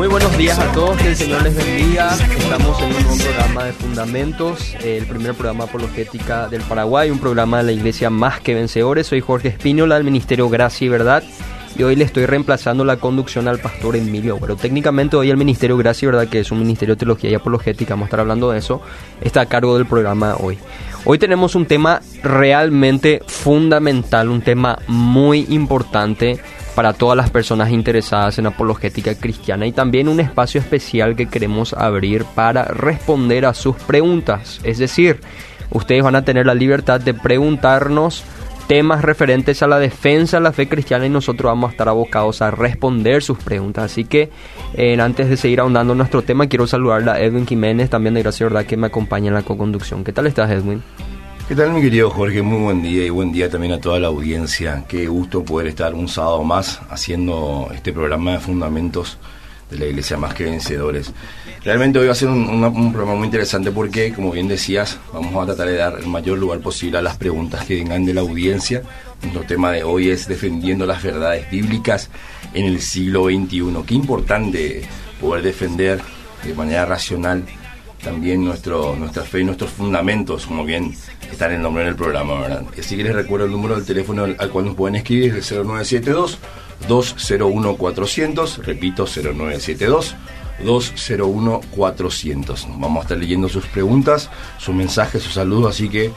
Muy buenos días a todos, que el Señor les bendiga. Estamos en un nuevo programa de Fundamentos, el primer programa apologética del Paraguay, un programa de la Iglesia Más que Vencedores. Soy Jorge Espínola del Ministerio Gracia y Verdad y hoy le estoy reemplazando la conducción al pastor Emilio Pero Técnicamente hoy el Ministerio Gracia y Verdad, que es un Ministerio de Teología y Apologética, vamos a estar hablando de eso, está a cargo del programa hoy. Hoy tenemos un tema realmente fundamental, un tema muy importante para todas las personas interesadas en apologética cristiana y también un espacio especial que queremos abrir para responder a sus preguntas. Es decir, ustedes van a tener la libertad de preguntarnos temas referentes a la defensa de la fe cristiana y nosotros vamos a estar abocados a responder sus preguntas. Así que eh, antes de seguir ahondando nuestro tema, quiero saludar a Edwin Jiménez, también de Gracia Verdad, que me acompaña en la co-conducción. ¿Qué tal estás, Edwin? ¿Qué tal, mi querido Jorge? Muy buen día y buen día también a toda la audiencia. Qué gusto poder estar un sábado más haciendo este programa de fundamentos de la Iglesia Más que Vencedores. Realmente hoy va a ser un, programa muy interesante porque, como bien decías, vamos a tratar de dar el mayor lugar posible a las preguntas que vengan de la audiencia. Nuestro tema de hoy es defendiendo las verdades bíblicas en el siglo XXI. Qué importante poder defender de manera racional también nuestro, nuestra fe y nuestros fundamentos, como bien está en el nombre del programa, ¿verdad? Así que les recuerdo el número del teléfono al cual nos pueden escribir, es el 0972 201 400, repito, 0972 201 400. Vamos a estar leyendo sus preguntas, sus mensajes, sus saludos, así que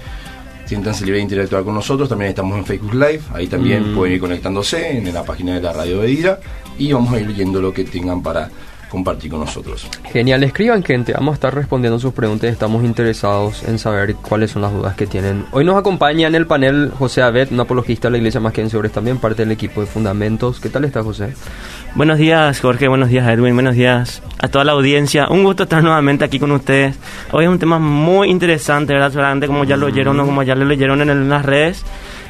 siéntanse libre de interactuar con nosotros. También estamos en Facebook Live, ahí también mm. pueden ir conectándose en la página de la radio de Ira y vamos a ir leyendo lo que tengan para compartir con nosotros. Genial, escriban gente, vamos a estar respondiendo sus preguntas, estamos interesados en saber cuáles son las dudas que tienen. Hoy nos acompaña en el panel José Abed, un apologista de la Iglesia Más que Vencedores, también parte del equipo de Fundamentos. ¿Qué tal está José? Buenos días Jorge, buenos días Edwin, buenos días a toda la audiencia. Un gusto estar nuevamente aquí con ustedes. Hoy es un tema muy interesante, ¿verdad? Solamente como ya lo oyeron o como ya lo leyeron en las redes.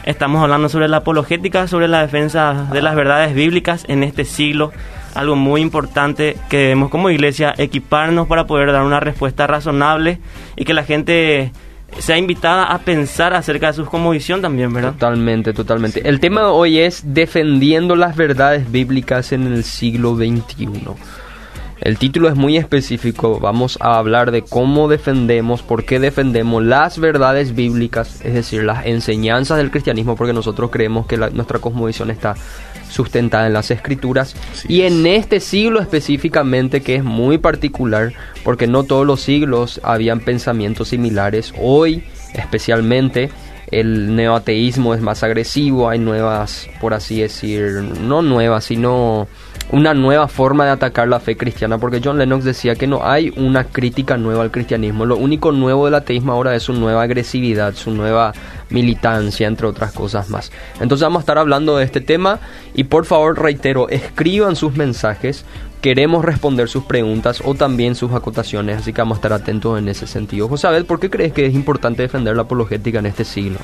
Estamos hablando sobre la apologética, sobre la defensa de las verdades bíblicas en este siglo algo muy importante que debemos como iglesia equiparnos para poder dar una respuesta razonable y que la gente sea invitada a pensar acerca de su conmovisión también, ¿verdad? Totalmente, totalmente. El tema de hoy es defendiendo las verdades bíblicas en el siglo XXI. El título es muy específico, vamos a hablar de cómo defendemos, por qué defendemos las verdades bíblicas, es decir, las enseñanzas del cristianismo, porque nosotros creemos que nuestra cosmovisión está sustentada en las escrituras y en este siglo específicamente que es muy particular porque no todos los siglos habían pensamientos similares. Hoy especialmente el neoateísmo es más agresivo hay nuevas por así decir no nuevas sino una nueva forma de atacar la fe cristiana, porque John Lennox decía que no hay una crítica nueva al cristianismo, lo único nuevo del ateísmo ahora es su nueva agresividad, su nueva militancia, entre otras cosas más. Entonces vamos a estar hablando de este tema y por favor reitero, escriban sus mensajes, queremos responder sus preguntas o también sus acotaciones, así que vamos a estar atentos en ese sentido. José ¿por qué crees que es importante defender la apologética en este siglo?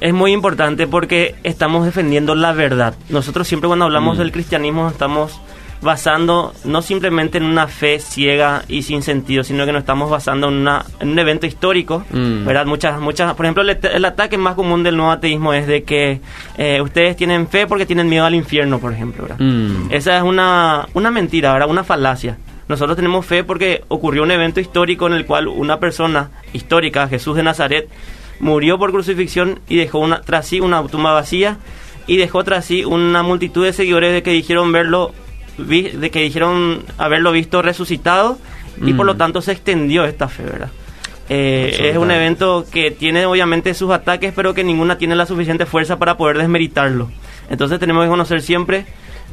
Es muy importante porque estamos defendiendo la verdad. Nosotros siempre cuando hablamos mm. del cristianismo estamos basando no simplemente en una fe ciega y sin sentido, sino que nos estamos basando en, una, en un evento histórico, mm. ¿verdad? Muchas, muchas, por ejemplo, el, ataque más común del nuevo ateísmo es de que eh, ustedes tienen fe porque tienen miedo al infierno, por ejemplo, ¿verdad? Mm. Esa es una, una mentira, ¿verdad? Una falacia. Nosotros tenemos fe porque ocurrió un evento histórico en el cual una persona histórica, Jesús de Nazaret, murió por crucifixión y dejó una, tras sí una tumba vacía y dejó tras sí una multitud de seguidores de que dijeron verlo de que dijeron haberlo visto resucitado y por lo mm. tanto se extendió esta fe, ¿verdad? Eh, es un evento que tiene obviamente sus ataques, pero que ninguna tiene la suficiente fuerza para poder desmeritarlo. Entonces tenemos que conocer siempre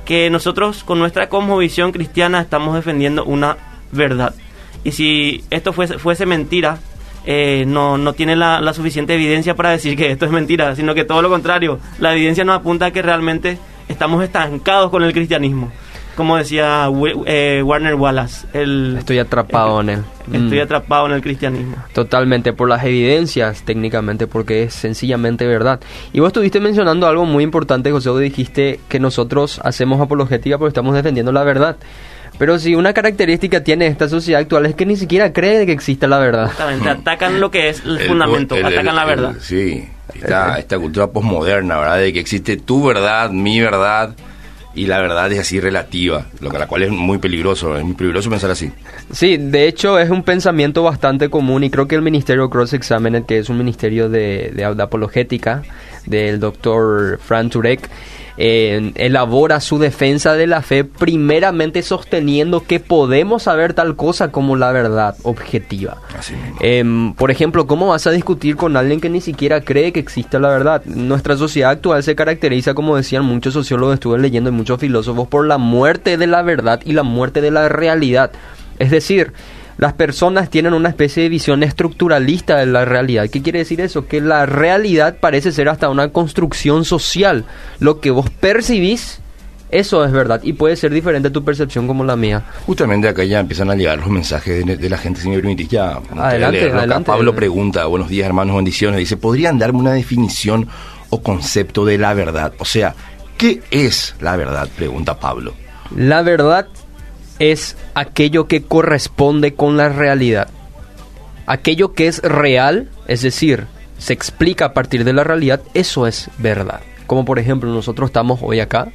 que nosotros con nuestra cosmovisión cristiana estamos defendiendo una verdad. Y si esto fuese, fuese mentira, eh, no, no tiene la, suficiente evidencia para decir que esto es mentira, sino que todo lo contrario, la evidencia nos apunta a que realmente estamos estancados con el cristianismo. Como decía eh, Warner Wallace, el, estoy atrapado en él. Estoy mm. atrapado en el cristianismo. Totalmente, por las evidencias técnicamente, porque es sencillamente verdad. Y vos estuviste mencionando algo muy importante, José, vos dijiste que nosotros hacemos apologética porque estamos defendiendo la verdad. Pero si una característica tiene esta sociedad actual es que ni siquiera cree que exista la verdad. Exactamente, atacan lo que es el, fundamento, atacan la verdad. sí, esta, esta cultura posmoderna, ¿verdad? De que existe tu verdad, mi verdad, y la verdad es así relativa, lo que la cual es muy peligroso, es muy peligroso pensar así. Sí, de hecho es un pensamiento bastante común y creo que el Ministerio Cross Examined, que es un ministerio de, de apologética del doctor Fran Turek, eh, elabora su defensa de la fe primeramente sosteniendo que podemos saber tal cosa como la verdad objetiva. Em, por ejemplo, ¿cómo vas a discutir con alguien que ni siquiera cree que existe la verdad? Nuestra sociedad actual se caracteriza, como decían muchos sociólogos, estuve leyendo y muchos filósofos, por la muerte de la verdad y la muerte de la realidad. Es decir, las personas tienen una especie de visión estructuralista de la realidad. ¿Qué quiere decir eso? Que la realidad parece ser hasta una construcción social. Lo que vos percibís, eso es verdad. Y puede ser diferente tu percepción como la mía. Justamente acá ya empiezan a llegar los mensajes de, la gente, señor Benítez. Ya, adelante, adelante. Pablo pregunta, buenos días hermanos, bendiciones. Dice, ¿podrían darme una definición o concepto de la verdad? O sea, ¿qué es la verdad? Pregunta Pablo. La verdad es aquello que corresponde con la realidad. Aquello que es real, es decir, se explica a partir de la realidad, eso es verdad. Como por ejemplo, nosotros estamos hoy acá,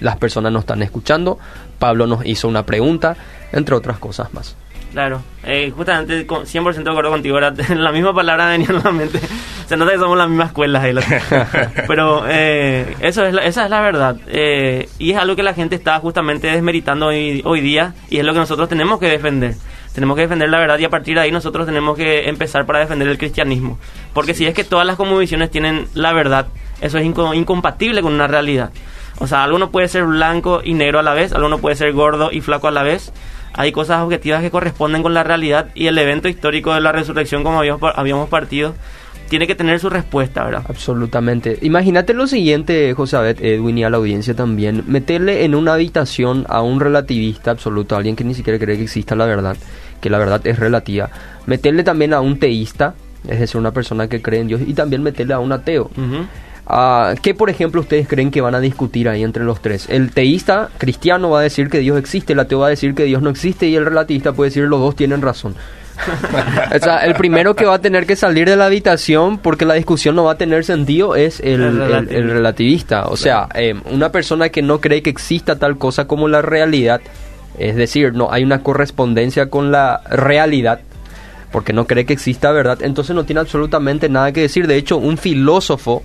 las personas nos están escuchando, Pablo nos hizo una pregunta, entre otras cosas más. Claro, eh, justamente 100% de acuerdo contigo, la misma palabra venía en la mente. Se nota que somos las mismas escuelas. Pero eh, eso es esa es la verdad. Eh, y es algo que la gente está justamente desmeritando hoy, hoy día y es lo que nosotros tenemos que defender. Tenemos que defender la verdad y a partir de ahí nosotros tenemos que empezar para defender el cristianismo. Porque si es que todas las comunicaciones tienen la verdad, eso es incompatible con una realidad. O sea, algo no puede ser blanco y negro a la vez, algo no puede ser gordo y flaco a la vez hay cosas objetivas que corresponden con la realidad y el evento histórico de la resurrección como habíamos, partido tiene que tener su respuesta, ¿verdad? Absolutamente. Imagínate lo siguiente, José Edwin y a la audiencia también, meterle en una habitación a un relativista absoluto, a alguien que ni siquiera cree que exista la verdad, que la verdad es relativa, meterle también a un teísta, es decir, una persona que cree en Dios, y también meterle a un ateo. Ah, ¿Qué, por ejemplo, ustedes creen que van a discutir ahí entre los tres? El teísta cristiano va a decir que Dios existe, el ateo va a decir que Dios no existe y el relativista puede decir los dos tienen razón. o sea, el primero que va a tener que salir de la habitación porque la discusión no va a tener sentido es el, relativista. O sea, eh, una persona que no cree que exista tal cosa como la realidad, es decir, no hay una correspondencia con la realidad, porque no cree que exista verdad, entonces no tiene absolutamente nada que decir. De hecho, un filósofo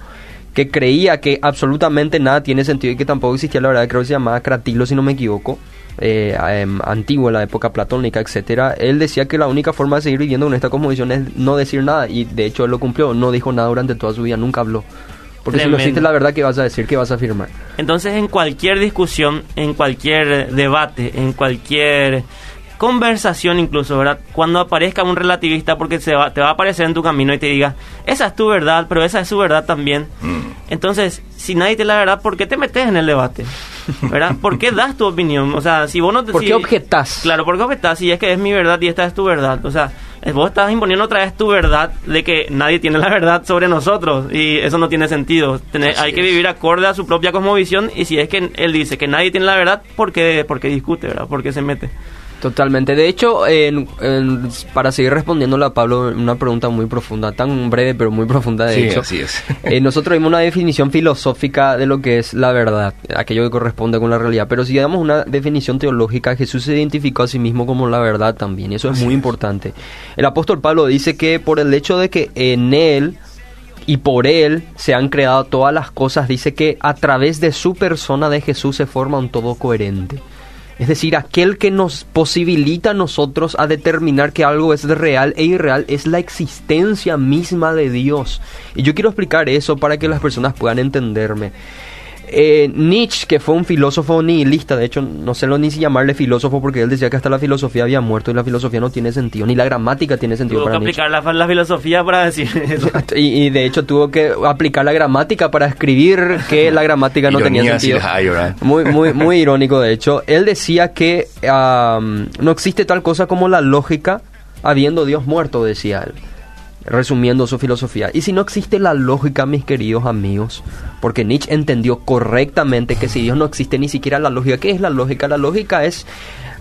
que creía que absolutamente nada tiene sentido y que tampoco existía la verdad, creo que se llamaba Cratilo, si no me equivoco, eh, em, antiguo, en la época platónica, etcétera, él decía que la única forma de seguir viviendo con esta cosmovisión es no decir nada, y de hecho él lo cumplió, no dijo nada durante toda su vida, nunca habló. Porque si no existe la verdad, ¿qué vas a decir? ¿Qué vas a afirmar? Entonces, en cualquier discusión, en cualquier debate, en cualquier conversación incluso, ¿verdad? Cuando aparezca un relativista porque se va, te va a aparecer en tu camino y te diga, esa es tu verdad, pero esa es su verdad también. Mm. Entonces, si nadie te la verdad, ¿por qué te metes en el debate? ¿Verdad? ¿Por qué das tu opinión? O sea, si vos no te... ¿Por qué objetas? Claro, ¿por qué objetas? Si es que es mi verdad y esta es tu verdad. O sea, vos estás imponiendo otra vez tu verdad de que nadie tiene la verdad sobre nosotros y eso no tiene sentido. hay que vivir acorde a su propia cosmovisión y si es que él dice que nadie tiene la verdad, ¿por qué, por qué discute, verdad? ¿Por qué se mete? Totalmente. De hecho, para seguir respondiéndole a Pablo una pregunta muy profunda, tan breve pero muy profunda de hecho. Así es. Eh, nosotros vimos una definición filosófica de lo que es la verdad, aquello que corresponde con la realidad. Pero si damos una definición teológica, Jesús se identificó a sí mismo como la verdad también. Y eso es muy importante. El apóstol Pablo dice que por el hecho de que en él y por él se han creado todas las cosas, dice que a través de su persona de Jesús se forma un todo coherente. Es decir, aquel que nos posibilita a nosotros a determinar que algo es real e irreal es la existencia misma de Dios. Y yo quiero explicar eso para que las personas puedan entenderme. Eh, Nietzsche, que fue un filósofo nihilista, de hecho no sé lo ni si llamarle filósofo porque él decía que hasta la filosofía había muerto y la filosofía no tiene sentido, ni la gramática tiene sentido tuvo para que aplicar la, filosofía para decir eso. Y, de hecho tuvo que aplicar la gramática para escribir que la gramática no tenía sentido. Muy, muy, muy irónico de hecho. Él decía que no existe tal cosa como la lógica habiendo Dios muerto, decía él resumiendo su filosofía. Y si no existe la lógica, mis queridos amigos, porque Nietzsche entendió correctamente que si Dios no existe ni siquiera la lógica, ¿qué es la lógica? La lógica es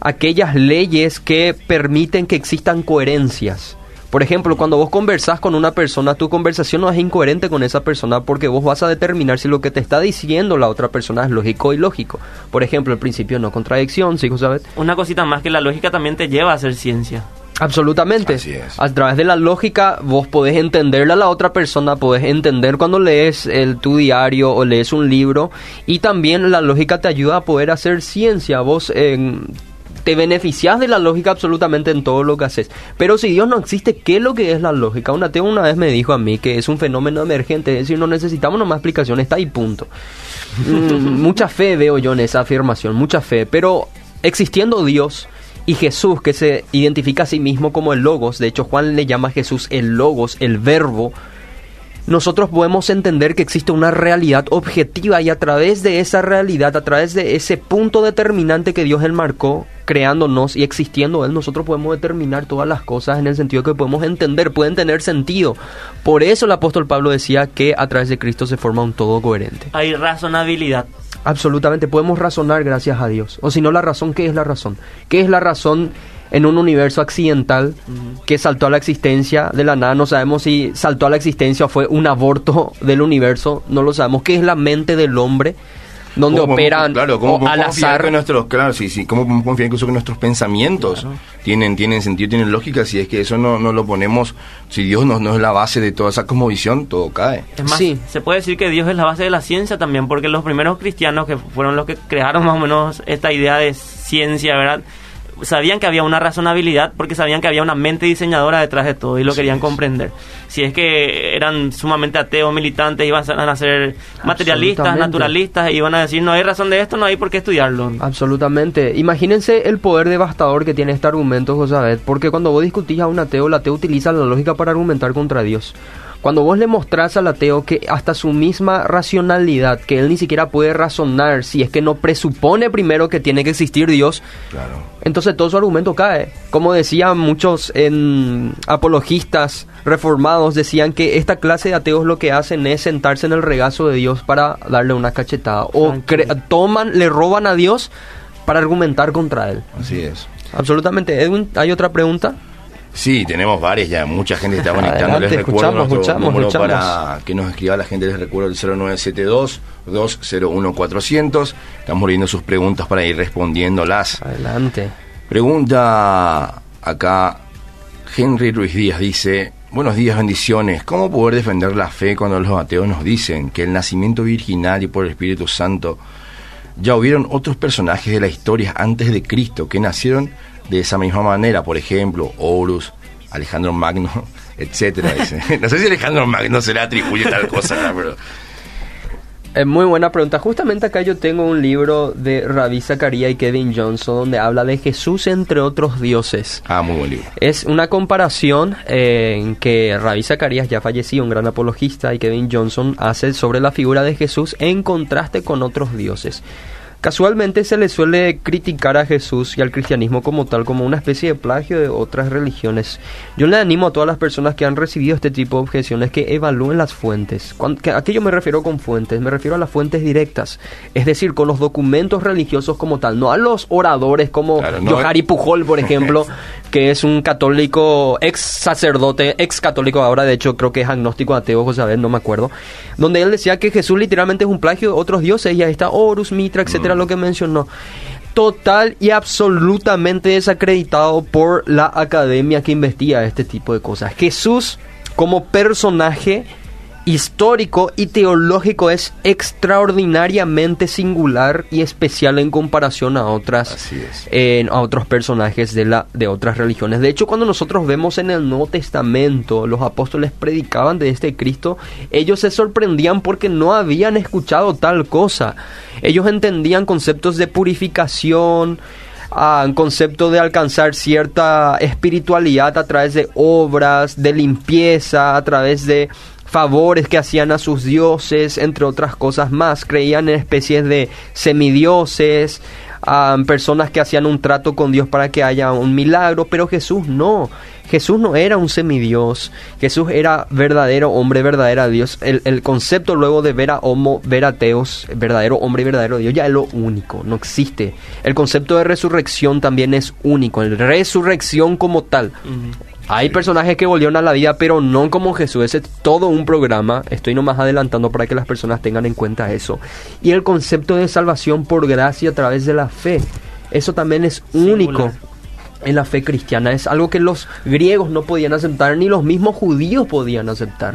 aquellas leyes que permiten que existan coherencias. Por ejemplo, cuando vos conversás con una persona, tu conversación no es incoherente con esa persona porque vos vas a determinar si lo que te está diciendo la otra persona es lógico y lógico. Por ejemplo, el principio no contradicción, ¿sí, sabes? Una cosita más que la lógica también te lleva a hacer ciencia. Absolutamente. Así es. A través de la lógica vos podés entenderle a la otra persona, podés entender cuando lees el, tu diario o lees un libro y también la lógica te ayuda a poder hacer ciencia. Vos te beneficias de la lógica absolutamente en todo lo que haces. Pero si Dios no existe, ¿qué es lo que es la lógica? Un ateo una vez me dijo a mí que es un fenómeno emergente, es decir, no necesitamos más explicación, está ahí punto. Mm, mucha fe veo yo en esa afirmación, mucha fe, pero existiendo Dios y Jesús que se identifica a sí mismo como el logos, de hecho Juan le llama a Jesús el logos, el verbo, nosotros podemos entender que existe una realidad objetiva y a través de esa realidad, a través de ese punto determinante que Dios él marcó, creándonos y existiendo Él, nosotros podemos determinar todas las cosas en el sentido que podemos entender, pueden tener sentido. Por eso el apóstol Pablo decía que a través de Cristo se forma un todo coherente. Hay razonabilidad. Absolutamente, podemos razonar gracias a Dios. O si no, la razón, ¿qué es la razón? ¿Qué es la razón en un universo accidental que saltó a la existencia de la nada? No sabemos si saltó a la existencia o fue un aborto del universo, no lo sabemos. ¿Qué es la mente del hombre? Donde operan claro, ¿cómo, al azar. Que nuestros, claro, sí, sí, ¿cómo podemos confiar incluso que nuestros pensamientos tienen, tienen sentido, tienen lógica? Si es que eso no, no lo ponemos, si Dios no, no es la base de toda esa cosmovisión, todo cae. Es más, sí. se puede decir que Dios es la base de la ciencia también, porque los primeros cristianos que fueron los que crearon más o menos esta idea de ciencia, ¿verdad? Sabían que había una razonabilidad porque sabían que había una mente diseñadora detrás de todo y lo querían comprender. Si es que eran sumamente ateos, militantes, iban a ser materialistas, naturalistas, iban a decir no hay razón de esto, no hay por qué estudiarlo. Absolutamente. Imagínense el poder devastador que tiene este argumento, José, porque cuando vos discutís a un ateo, el ateo utiliza la lógica para argumentar contra Dios. Cuando vos le mostrás al ateo que hasta su misma racionalidad, que él ni siquiera puede razonar si es que no presupone primero que tiene que existir Dios, entonces todo su argumento cae. Como decían muchos en apologistas reformados, decían que esta clase de ateos lo que hacen es sentarse en el regazo de Dios para darle una cachetada. O toman, le roban a Dios para argumentar contra él. Así es. Absolutamente. Edwin, ¿hay otra pregunta? Sí, tenemos varias ya, mucha gente está conectando. les recuerdo escuchamos, número para que nos escriba la gente, les recuerdo el 0972 201 400. Estamos viendo sus preguntas para ir respondiéndolas. Adelante. Pregunta acá Henry Ruiz Díaz dice, buenos días, bendiciones. ¿Cómo poder defender la fe cuando los ateos nos dicen que el nacimiento virginal y por el Espíritu Santo ya hubieron otros personajes de la historia antes de Cristo que nacieron de esa misma manera, por ejemplo, Horus, Alejandro Magno, etcétera. no sé si Alejandro Magno se le atribuye tal cosa, pero... Es muy buena pregunta. Justamente acá yo tengo un libro de Rabí Zacarías y Kevin Johnson donde habla de Jesús entre otros dioses. Ah, muy buen libro. Es una comparación eh, en que Rabí Zacarías, ya fallecido, un gran apologista, y Kevin Johnson hace sobre la figura de Jesús en contraste con otros dioses. Casualmente se le suele criticar a Jesús y al cristianismo como tal, como una especie de plagio de otras religiones. Yo le animo a todas las personas que han recibido este tipo de objeciones que evalúen las fuentes. ¿A qué yo me refiero con fuentes? Me refiero a las fuentes directas, es decir, con los documentos religiosos como tal, no a los oradores como Johari Pujol, por ejemplo, que es un católico, ex sacerdote, ex católico ahora, de hecho creo que es agnóstico ateo, José no me acuerdo, donde él decía que Jesús literalmente es un plagio de otros dioses y ahí está Horus, Mitra, etcétera lo que mencionó. Total y absolutamente desacreditado por la academia que investiga este tipo de cosas. Jesús como personaje histórico y teológico es extraordinariamente singular y especial en comparación a otras a otros personajes de la de otras religiones. De hecho, cuando nosotros vemos en el Nuevo Testamento los apóstoles predicaban de este Cristo, ellos se sorprendían porque no habían escuchado tal cosa. Ellos entendían conceptos de purificación, a un concepto de alcanzar cierta espiritualidad a través de obras, de limpieza, a través de favores que hacían a sus dioses, entre otras cosas más. Creían en especies de semidioses, personas que hacían un trato con Dios para que haya un milagro, pero Jesús no. Jesús no era un semidios, Jesús era verdadero hombre, verdadera Dios. El, concepto luego de ver a homo, ver ateos, verdadero hombre y verdadero Dios, ya es lo único, no existe. El concepto de resurrección también es único, la resurrección como tal. Hay personajes que volvieron a la vida, pero no como Jesús. Ese es todo un programa. Estoy nomás adelantando para que las personas tengan en cuenta eso. Y el concepto de salvación por gracia a través de la fe. Eso también es único en la fe cristiana. Es algo que los griegos no podían aceptar, ni los mismos judíos podían aceptar.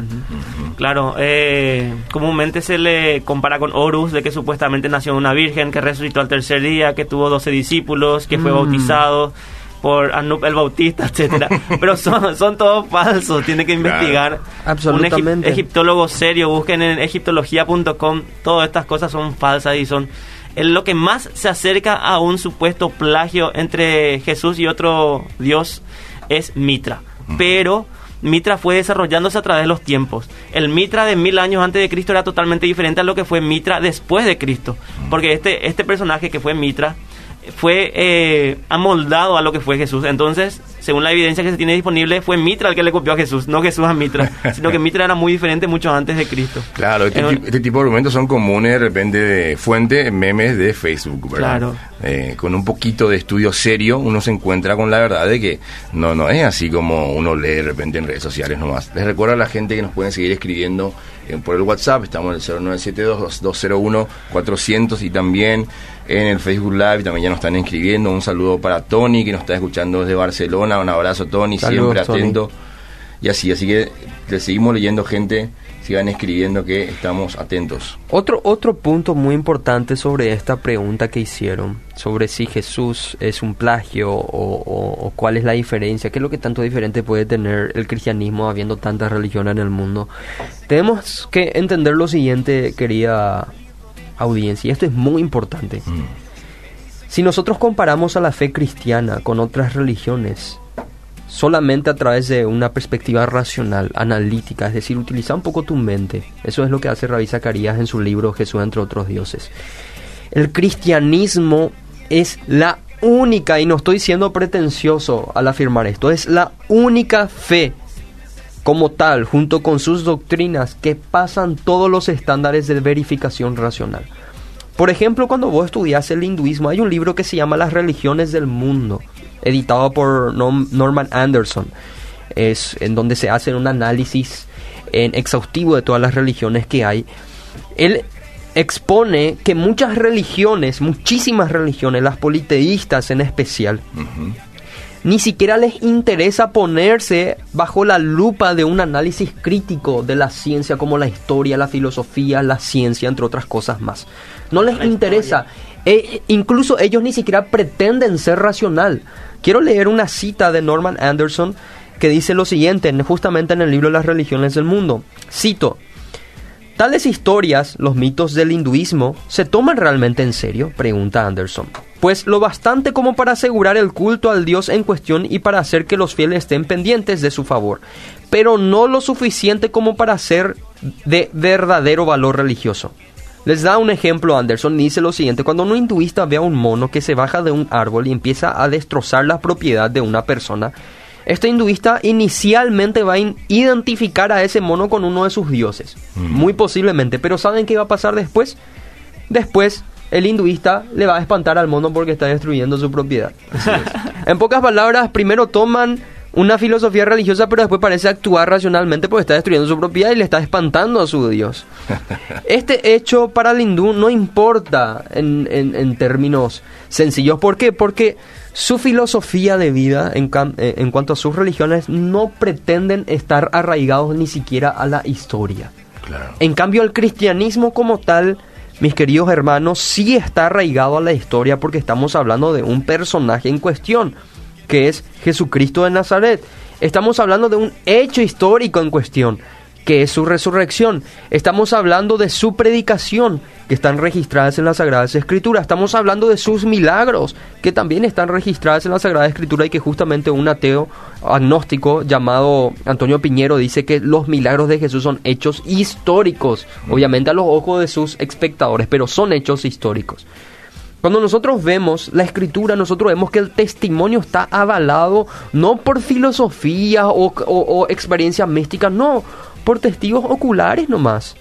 Claro, eh, comúnmente se le compara con Horus, de que supuestamente nació una virgen, que resucitó al tercer día, que tuvo 12 discípulos, que fue Mm. bautizado por Anup el Bautista, etcétera. Pero son, son todos falsos, tiene que investigar. Absolutamente. Un egip- egiptólogo serio, busquen en egiptología.com, todas estas cosas son falsas y son es lo que más se acerca a un supuesto plagio entre Jesús y otro dios es Mitra. Pero Mitra fue desarrollándose a través de los tiempos. El Mitra de mil años antes de Cristo era totalmente diferente a lo que fue Mitra después de Cristo. Porque este, este personaje que fue Mitra fue eh, amoldado a lo que fue Jesús. Entonces, según la evidencia que se tiene disponible, fue Mitra el que le copió a Jesús, no Jesús a Mitra, sino que Mitra era muy diferente mucho antes de Cristo. Claro, este, este tipo de argumentos son comunes de repente de fuente, memes de Facebook, ¿verdad? Claro. Eh, con un poquito de estudio serio uno se encuentra con la verdad de que no, no es así como uno lee de repente en redes sociales nomás. Les recuerdo a la gente que nos pueden seguir escribiendo eh, por el WhatsApp, estamos en el 0972-201-400 y también en el Facebook Live también ya nos están escribiendo. Un saludo para Tony que nos está escuchando desde Barcelona, un abrazo Tony, Saludos, siempre Tony. atento. Y así, así que le seguimos leyendo gente, sigan escribiendo que estamos atentos. Otro, otro punto muy importante sobre esta pregunta que hicieron, sobre si Jesús es un plagio o, o- o cuál es la diferencia, qué es lo que tanto diferente puede tener el cristianismo habiendo tantas religiones en el mundo. Tenemos que entender lo siguiente, querida audiencia, y esto es muy importante. Mm. Si nosotros comparamos a la fe cristiana con otras religiones, solamente a través de una perspectiva racional, analítica, es decir, utiliza un poco tu mente. Eso es lo que hace Rabí Zacarías en su libro Jesús entre otros dioses. El cristianismo es la única, y no estoy siendo pretencioso al afirmar esto, es la única fe como tal, junto con sus doctrinas, que pasan todos los estándares de verificación racional. Por ejemplo, cuando vos estudias el hinduismo, hay un libro que se llama Las religiones del mundo, editado por Norm- Norman Anderson, es en donde se hace un análisis en exhaustivo de todas las religiones que hay. Él expone que muchas religiones, muchísimas religiones, las politeístas en especial. Ni siquiera les interesa ponerse bajo la lupa de un análisis crítico de la ciencia como la historia, la filosofía, la ciencia, entre otras cosas más. No les La interesa. E- incluso ellos ni siquiera pretenden ser racional. Quiero leer una cita de Norman Anderson que dice lo siguiente, en- justamente en el libro Las religiones del mundo. Cito, ¿Tales historias, los mitos del hinduismo, se toman realmente en serio? Pregunta Anderson. Pues lo bastante como para asegurar el culto al dios en cuestión y para hacer que los fieles estén pendientes de su favor, pero no lo suficiente como para ser de verdadero valor religioso. Les da un ejemplo Anderson dice lo siguiente, cuando un hinduista ve a un mono que se baja de un árbol y empieza a destrozar la propiedad de una persona, este hinduista inicialmente va a in- identificar a ese mono con uno de sus dioses, muy posiblemente, pero ¿saben qué va a pasar después? Después el hinduista le va a espantar al mono porque está destruyendo su propiedad. en pocas palabras, primero toman una filosofía religiosa, pero después parece actuar racionalmente porque está destruyendo su propiedad y le está espantando a su dios. Este hecho para el hindú no importa en, en- en términos sencillos. ¿Por qué? Porque su filosofía de vida en, eh, en cuanto a sus religiones no pretenden estar arraigados ni siquiera a la historia. Claro. En cambio, el cristianismo como tal, mis queridos hermanos, sí está arraigado a la historia porque estamos hablando de un personaje en cuestión, que es Jesucristo de Nazaret. Estamos hablando de un hecho histórico en cuestión, que es su resurrección. Estamos hablando de su predicación, que están registradas en las Sagradas Escrituras. Estamos hablando de sus milagros, que también están registradas en la Sagrada Escritura y que justamente un ateo agnóstico llamado Antonio Piñero dice que los milagros de Jesús son hechos históricos, obviamente a los ojos de sus espectadores, pero son hechos históricos. Cuando nosotros vemos la escritura, nosotros vemos que el testimonio está avalado no por filosofía o, o- o experiencias místicas, no, por testigos oculares nomás.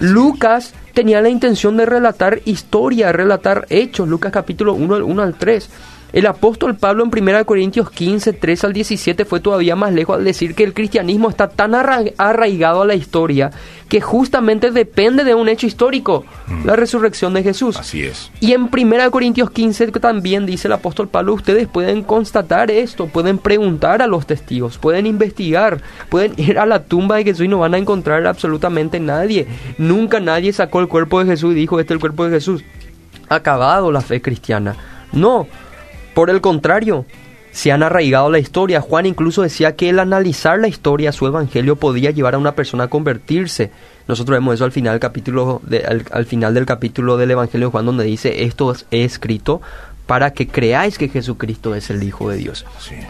Lucas tenía la intención de relatar historia, relatar hechos, Lucas capítulo 1, al 1 al 3. El apóstol Pablo en 1 Corintios 15, 3 al 17 fue todavía más lejos al decir que el cristianismo está tan arraigado a la historia que justamente depende de un hecho histórico, mm. la resurrección de Jesús. Así es. Y en 1 Corintios 15 también dice el apóstol Pablo, ustedes pueden constatar esto, pueden preguntar a los testigos, pueden investigar, pueden ir a la tumba de Jesús y no van a encontrar absolutamente nadie. Nunca nadie sacó el cuerpo de Jesús y dijo, este es el cuerpo de Jesús. Acabado la fe cristiana. No, por el contrario, se han arraigado la historia. Juan incluso decía que el analizar la historia, su evangelio, podía llevar a una persona a convertirse. Nosotros vemos eso al final del capítulo, al, final del capítulo del Evangelio de Juan, donde dice esto es escrito para que creáis que Jesucristo es el Hijo de Dios.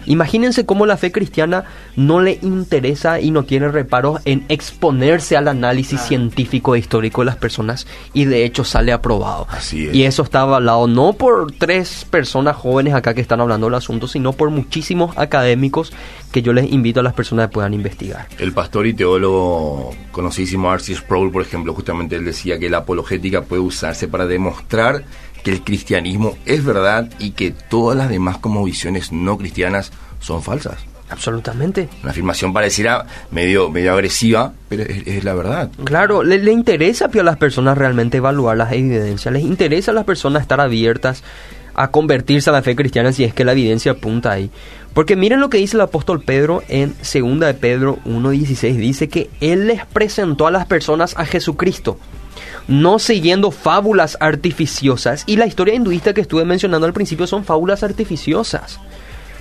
Imagínense cómo la fe cristiana no le interesa y no tiene reparos en exponerse al análisis científico e histórico de las personas y de hecho sale aprobado. Y eso está avalado no por tres personas jóvenes acá que están hablando del asunto, sino por muchísimos académicos que yo les invito a las personas que puedan investigar. El pastor y teólogo conocidísimo Arcis Sproul, por ejemplo, justamente él decía que la apologética puede usarse para demostrar que el cristianismo es verdad y que todas las demás como visiones no cristianas son falsas. Absolutamente. Una afirmación pareciera medio, medio agresiva, pero es, la verdad. Claro, le, le interesa a las personas realmente evaluar las evidencias, les interesa a las personas estar abiertas a convertirse a la fe cristiana si es que la evidencia apunta ahí. Porque miren lo que dice el apóstol Pedro en 2 de Pedro 1.16. Dice que Él les presentó a las personas a Jesucristo no siguiendo fábulas artificiosas. Y la historia hinduista que estuve mencionando al principio son fábulas artificiosas.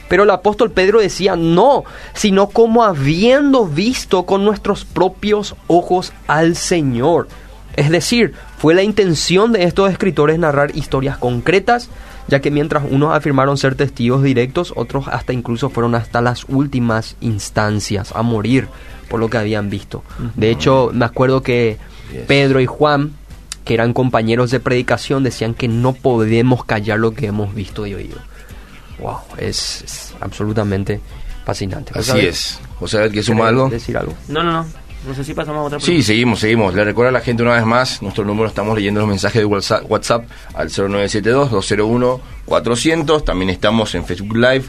Pero el apóstol Pedro decía, no, sino como habiendo visto con nuestros propios ojos al Señor. Es decir, fue la intención de estos escritores narrar historias concretas, ya que mientras unos afirmaron ser testigos directos, otros hasta incluso fueron hasta las últimas instancias a morir por lo que habían visto. De hecho, me acuerdo que Pedro y Juan, que eran compañeros de predicación, decían que no podemos callar lo que hemos visto y oído. Wow, es, absolutamente fascinante. Así es. José, ¿qué suma algo? decir algo? No, no, no. No sé si pasamos a otra pregunta. Sí, seguimos, seguimos. Le recuerdo a la gente una vez más, nuestro número estamos leyendo los mensajes de WhatsApp, al 0972-201-400. También estamos en Facebook Live.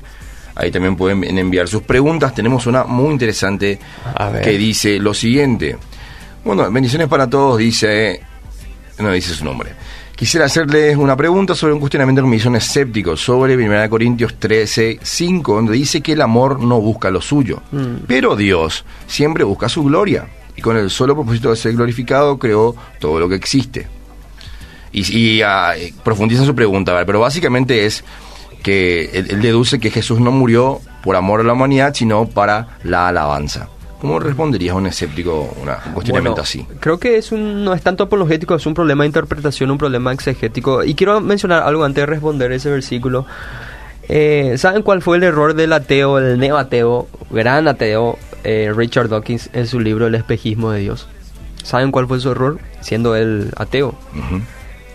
Ahí también pueden enviar sus preguntas. Tenemos una muy interesante que dice lo siguiente. Bueno, bendiciones para todos, dice. No dice su nombre. Quisiera hacerles una pregunta sobre un cuestionamiento que me hizo un escéptico sobre 1 Corintios 13, 5, donde dice que el amor no busca lo suyo, mm. pero Dios siempre busca su gloria y con el solo propósito de ser glorificado creó todo lo que existe. Y, ah, profundiza su pregunta, pero básicamente es que él deduce que Jesús no murió por amor a la humanidad, sino para la alabanza. ¿Cómo responderías a un escéptico una, un cuestionamiento así? Creo que es un, no es tanto apologético, es un problema de interpretación, un problema exegético. Y quiero mencionar algo antes de responder ese versículo. Eh, ¿Saben cuál fue el error del ateo, el neoateo, gran ateo, eh, Richard Dawkins, en su libro El espejismo de Dios? ¿Saben cuál fue su error? Siendo el ateo.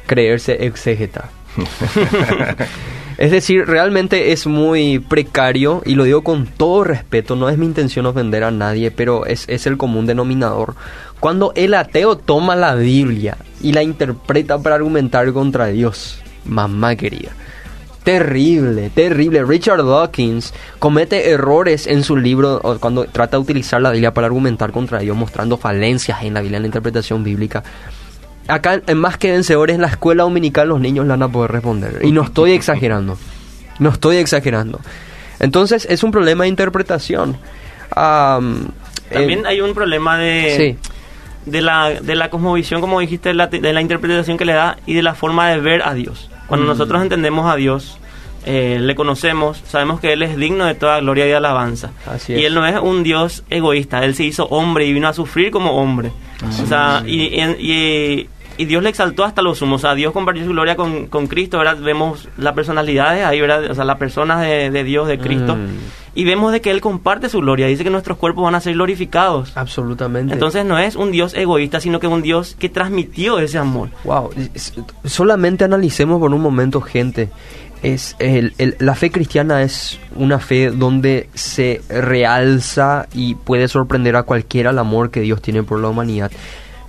Creerse exégeta. Es decir, realmente es muy precario y lo digo con todo respeto, no es mi intención ofender a nadie, pero es, el común denominador. Cuando el ateo toma la Biblia y la interpreta para argumentar contra Dios, mamá querida. Terrible, terrible. Richard Dawkins comete errores en su libro cuando trata de utilizar la Biblia para argumentar contra Dios, mostrando falencias en la Biblia, en la interpretación bíblica acá en Más que Vencedores, en la escuela dominical, los niños le van a poder responder. Y no estoy exagerando. No estoy exagerando. Entonces, es un problema de interpretación. También eh, hay un problema de... De la, de la cosmovisión, como dijiste, de la, de la interpretación que le da y de la forma de ver a Dios. Cuando mm. nosotros entendemos a Dios, eh, le conocemos, sabemos que Él es digno de toda gloria y alabanza. y Él no es un Dios egoísta, Él se hizo hombre y vino a sufrir como hombre. o sea, y, y Dios le exaltó hasta lo sumo. O sea, Dios compartió su gloria con, con Cristo, ¿verdad? Vemos las personalidades ahí, ¿verdad? O sea, las personas de, de Dios, de Cristo. Mm. Y vemos de que Él comparte su gloria. Dice que nuestros cuerpos van a ser glorificados. Absolutamente. Entonces no es un Dios egoísta, sino que es un Dios que transmitió ese amor. Wow. Solamente analicemos por un momento, gente. Es el, la fe cristiana es una fe donde se realza y puede sorprender a cualquiera el amor que Dios tiene por la humanidad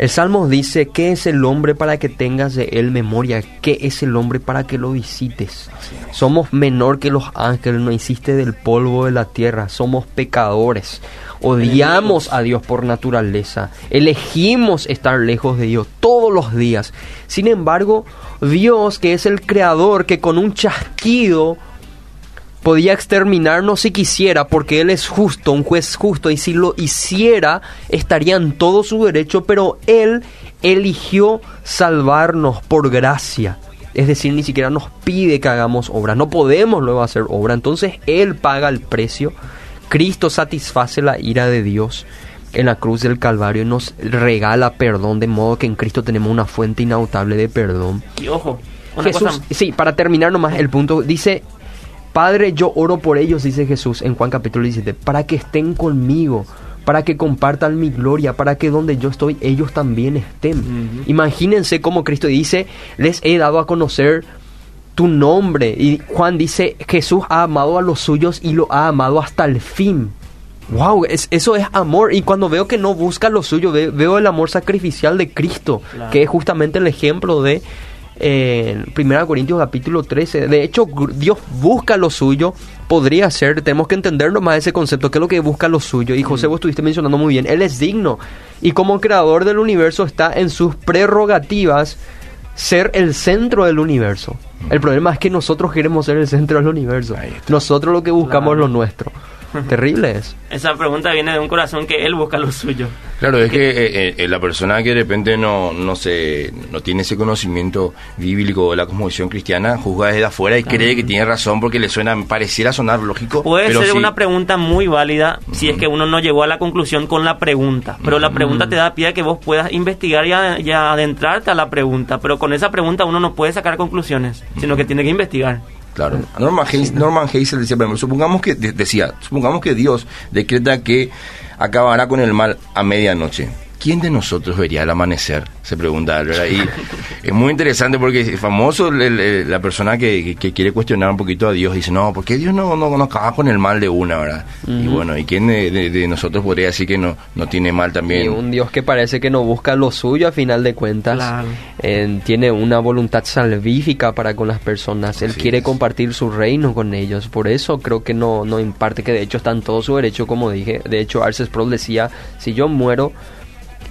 El Salmo dice, ¿qué es el hombre para que tengas de él memoria? ¿Qué es el hombre para que lo visites? Somos menor que los ángeles, no hiciste del polvo de la tierra, somos pecadores. Odiamos a Dios por naturaleza, elegimos estar lejos de Dios todos los días. Sin embargo, Dios, que es el creador, que con un chasquido podía exterminarnos si quisiera, porque Él es justo, un juez justo, y si lo hiciera, estaría en todo su derecho, pero Él eligió salvarnos por gracia. Es decir, ni siquiera nos pide que hagamos obra, no podemos luego hacer obra, entonces Él paga el precio, Cristo satisface la ira de Dios en la cruz del Calvario y nos regala perdón, de modo que en Cristo tenemos una fuente inagotable de perdón. Y ojo, una Jesús, cosa- sí, para terminar nomás el punto, dice, Padre, yo oro por ellos, dice Jesús en Juan capítulo 17, para que estén conmigo, para que compartan mi gloria, para que donde yo estoy, ellos también estén. Imagínense cómo Cristo dice, les he dado a conocer tu nombre. Y Juan dice, Jesús ha amado a los suyos y lo ha amado hasta el fin. Wow, es, eso es amor. Y cuando veo que no busca lo suyo, ve- veo el amor sacrificial de Cristo, Claro. que es justamente el ejemplo de eh, 1 Corintios capítulo 13. De hecho, Dios busca lo suyo. Podría ser, tenemos que entenderlo más ese concepto, que es lo que busca lo suyo. Y José, vos estuviste mencionando muy bien, Él es digno. Y como creador del universo está en sus prerrogativas ser el centro del universo. El problema es que nosotros queremos ser el centro del universo. Nosotros lo que buscamos Claro. es lo nuestro. Terrible es. Esa pregunta viene de un corazón que él busca lo suyo. Claro, es que eh, eh, la persona que de repente no, no se, no tiene ese conocimiento bíblico de la cosmovisión cristiana juzga desde afuera y cree que tiene razón porque le suena, pareciera sonar lógico. Puede pero ser sí. una pregunta muy válida si es que uno no llegó a la conclusión con la pregunta. Pero la pregunta te da pie a que vos puedas investigar y, a- y a adentrarte a la pregunta. Pero con esa pregunta uno no puede sacar conclusiones, sino que tiene que investigar. Claro. Norman, Hayes, Norman Hazel decía, por ejemplo, supongamos que, de- decía, supongamos que Dios decreta que acabará con el mal a medianoche. ¿Quién de nosotros vería el amanecer? Se pregunta ¿verdad? Y es muy interesante porque es famoso el- el- la persona que, que- que quiere cuestionar un poquito a Dios. Dice, no, ¿por qué Dios no, no, no acaba con el mal de una, verdad? Y bueno, ¿y quién de, de- de nosotros podría decir que no, no tiene mal también? Y un Dios que parece que no busca lo suyo a final de cuentas. Claro. eh, tiene una voluntad salvífica para con las personas. Él Así quiere es. compartir su reino con ellos. Por eso creo que no, no imparte, que de hecho está en todo su derecho, como dije. De hecho, Arces Sproul decía, si yo muero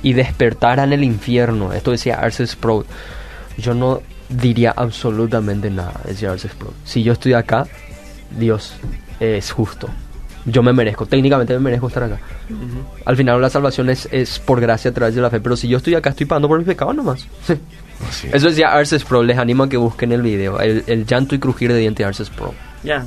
y despertara en el infierno, esto decía Arces Sproul, yo no diría absolutamente nada, decía Arces Sproul. Si yo estoy acá, Dios es justo. Yo me merezco, técnicamente me merezco estar acá. Al final la salvación es, es por gracia a través de la fe, pero si yo estoy acá estoy pagando por mis pecados nomás. Así es. Eso decía Arces Pro, les animo a que busquen el video, el, el llanto y crujir de dientes de Arces Pro. Ya.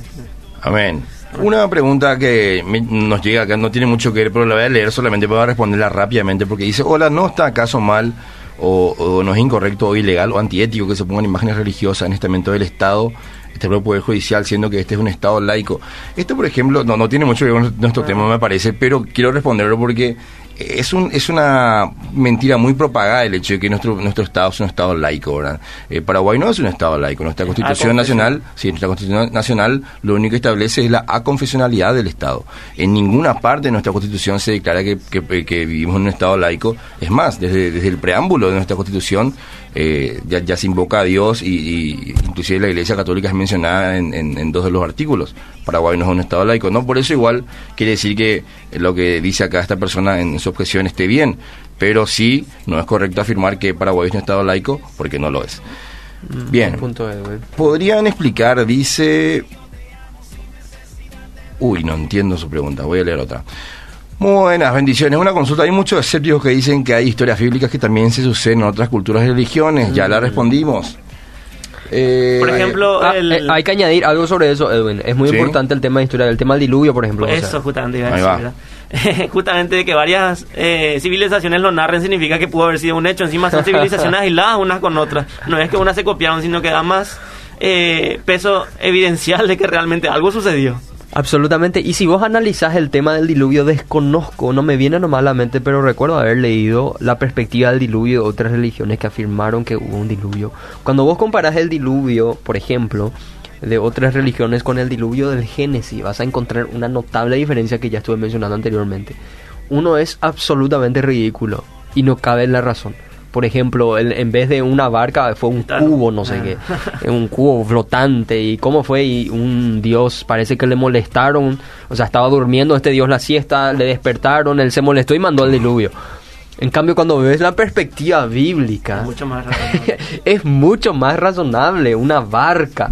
Amén. Una pregunta que me- nos llega acá, no tiene mucho que ver, pero la voy a leer solamente para responderla rápidamente, porque dice, hola, ¿no está acaso mal o, o no es incorrecto o ilegal o antiético que se pongan imágenes religiosas en estamento del Estado, este propio Poder Judicial, siendo que este es un Estado laico? Esto, por ejemplo, no, no tiene mucho que ver con nuestro tema, me parece, pero quiero responderlo porque es, un, es una mentira muy propagada el hecho de que nuestro, nuestro Estado es un Estado laico, ¿verdad? Eh, Paraguay no es un Estado laico, nuestra Constitución. Nacional Sí, nuestra Constitución Nacional lo único que establece es la aconfesionalidad del Estado. En ninguna parte de nuestra Constitución se declara que, que- que vivimos en un Estado laico. Es más, desde, desde el preámbulo de nuestra Constitución eh, ya, ya se invoca a Dios y, y inclusive la Iglesia Católica es mencionada en, en- en dos de los artículos. Paraguay no es un Estado laico. No por eso igual quiere decir que lo que dice acá esta persona en su objeción esté bien. Pero sí, no es correcto afirmar que Paraguay es un Estado laico porque no lo es. Bien. Punto. ¿Podrían explicar, dice... Uy, no entiendo su pregunta, voy a leer otra. Muy buenas, bendiciones. Una consulta, hay muchos escépticos que dicen que hay historias bíblicas que también se suceden en otras culturas y religiones. Ya la respondimos. Eh, Por ejemplo, Ah, el... eh, hay que añadir algo sobre eso, Edwin. Es muy Sí. importante el tema de historia, el tema del diluvio, por ejemplo. o sea. Eso justamente iba a Ahí decir, va. ¿verdad? justamente de que varias eh, civilizaciones lo narren significa que pudo haber sido un hecho. Encima son civilizaciones aisladas unas con otras. No es que unas se copiaron, sino que da más eh, peso evidencial de que realmente algo sucedió. Absolutamente. Y si vos analizás el tema del diluvio, desconozco, no me viene nomás a la mente, pero recuerdo haber leído la perspectiva del diluvio de otras religiones que afirmaron que hubo un diluvio. Cuando vos comparás el diluvio, por ejemplo, de otras religiones con el diluvio del Génesis, vas a encontrar una notable diferencia que ya estuve mencionando anteriormente. Uno es absolutamente ridículo y no cabe en la razón. Por ejemplo, el- en vez de una barca fue un cubo, no sé qué, un cubo flotante. ¿Y cómo fue? Y un dios, parece que le molestaron, o sea, estaba durmiendo este dios la siesta, le despertaron, él se molestó y mandó el diluvio. En cambio, cuando ves la perspectiva bíblica, Mucho más razonable. es mucho más razonable una barca.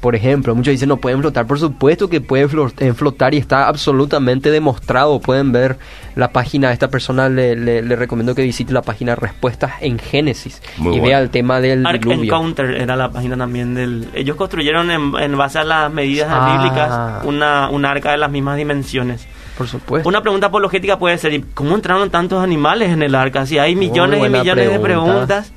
Por ejemplo, muchos dicen no pueden flotar. Por supuesto que pueden flo- eh, flotar y está absolutamente demostrado. Pueden ver la página. A esta persona le, le- le recomiendo que visite la página Respuestas en Génesis Muy y bueno. vea el tema del Ark diluvio. Encounter era la página también del... Ellos construyeron en, en base a las medidas Ah. bíblicas una, un arca de las mismas dimensiones. Por supuesto. Una pregunta apologética puede ser, ¿y ¿cómo entraron tantos animales en el arca? Si hay millones y millones de pregunta. preguntas.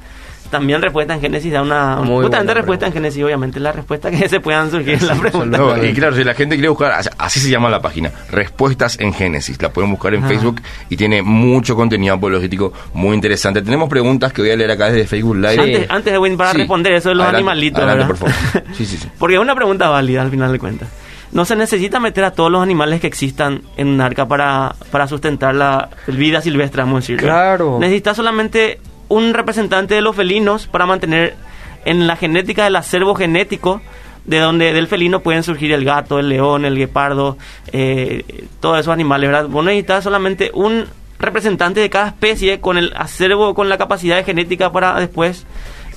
También respuesta en Génesis da una... Muy justamente buena respuesta en Génesis, obviamente, la respuesta que se puedan surgir en la pregunta. No, y claro, si la gente quiere buscar, así- se llama la página, Respuestas en Génesis. La pueden buscar en Ah. Facebook y tiene mucho contenido apologético muy interesante. Tenemos preguntas que voy a leer acá desde Facebook Live. Antes, antes de Win, para Sí. responder eso de los Adelante, animalitos, adelante, por favor. Sí, sí, sí. Porque es una pregunta válida al final de cuentas. No se necesita meter a todos los animales que existan en un arca para, para sustentar la vida silvestre, vamos a decir. Claro. Necesita solamente un representante de los felinos para mantener en la genética del acervo genético de donde del felino pueden surgir el gato, el león, el guepardo, eh, todos esos animales, ¿verdad? Vos necesitas solamente un representante de cada especie con el acervo, con la capacidad de genética para después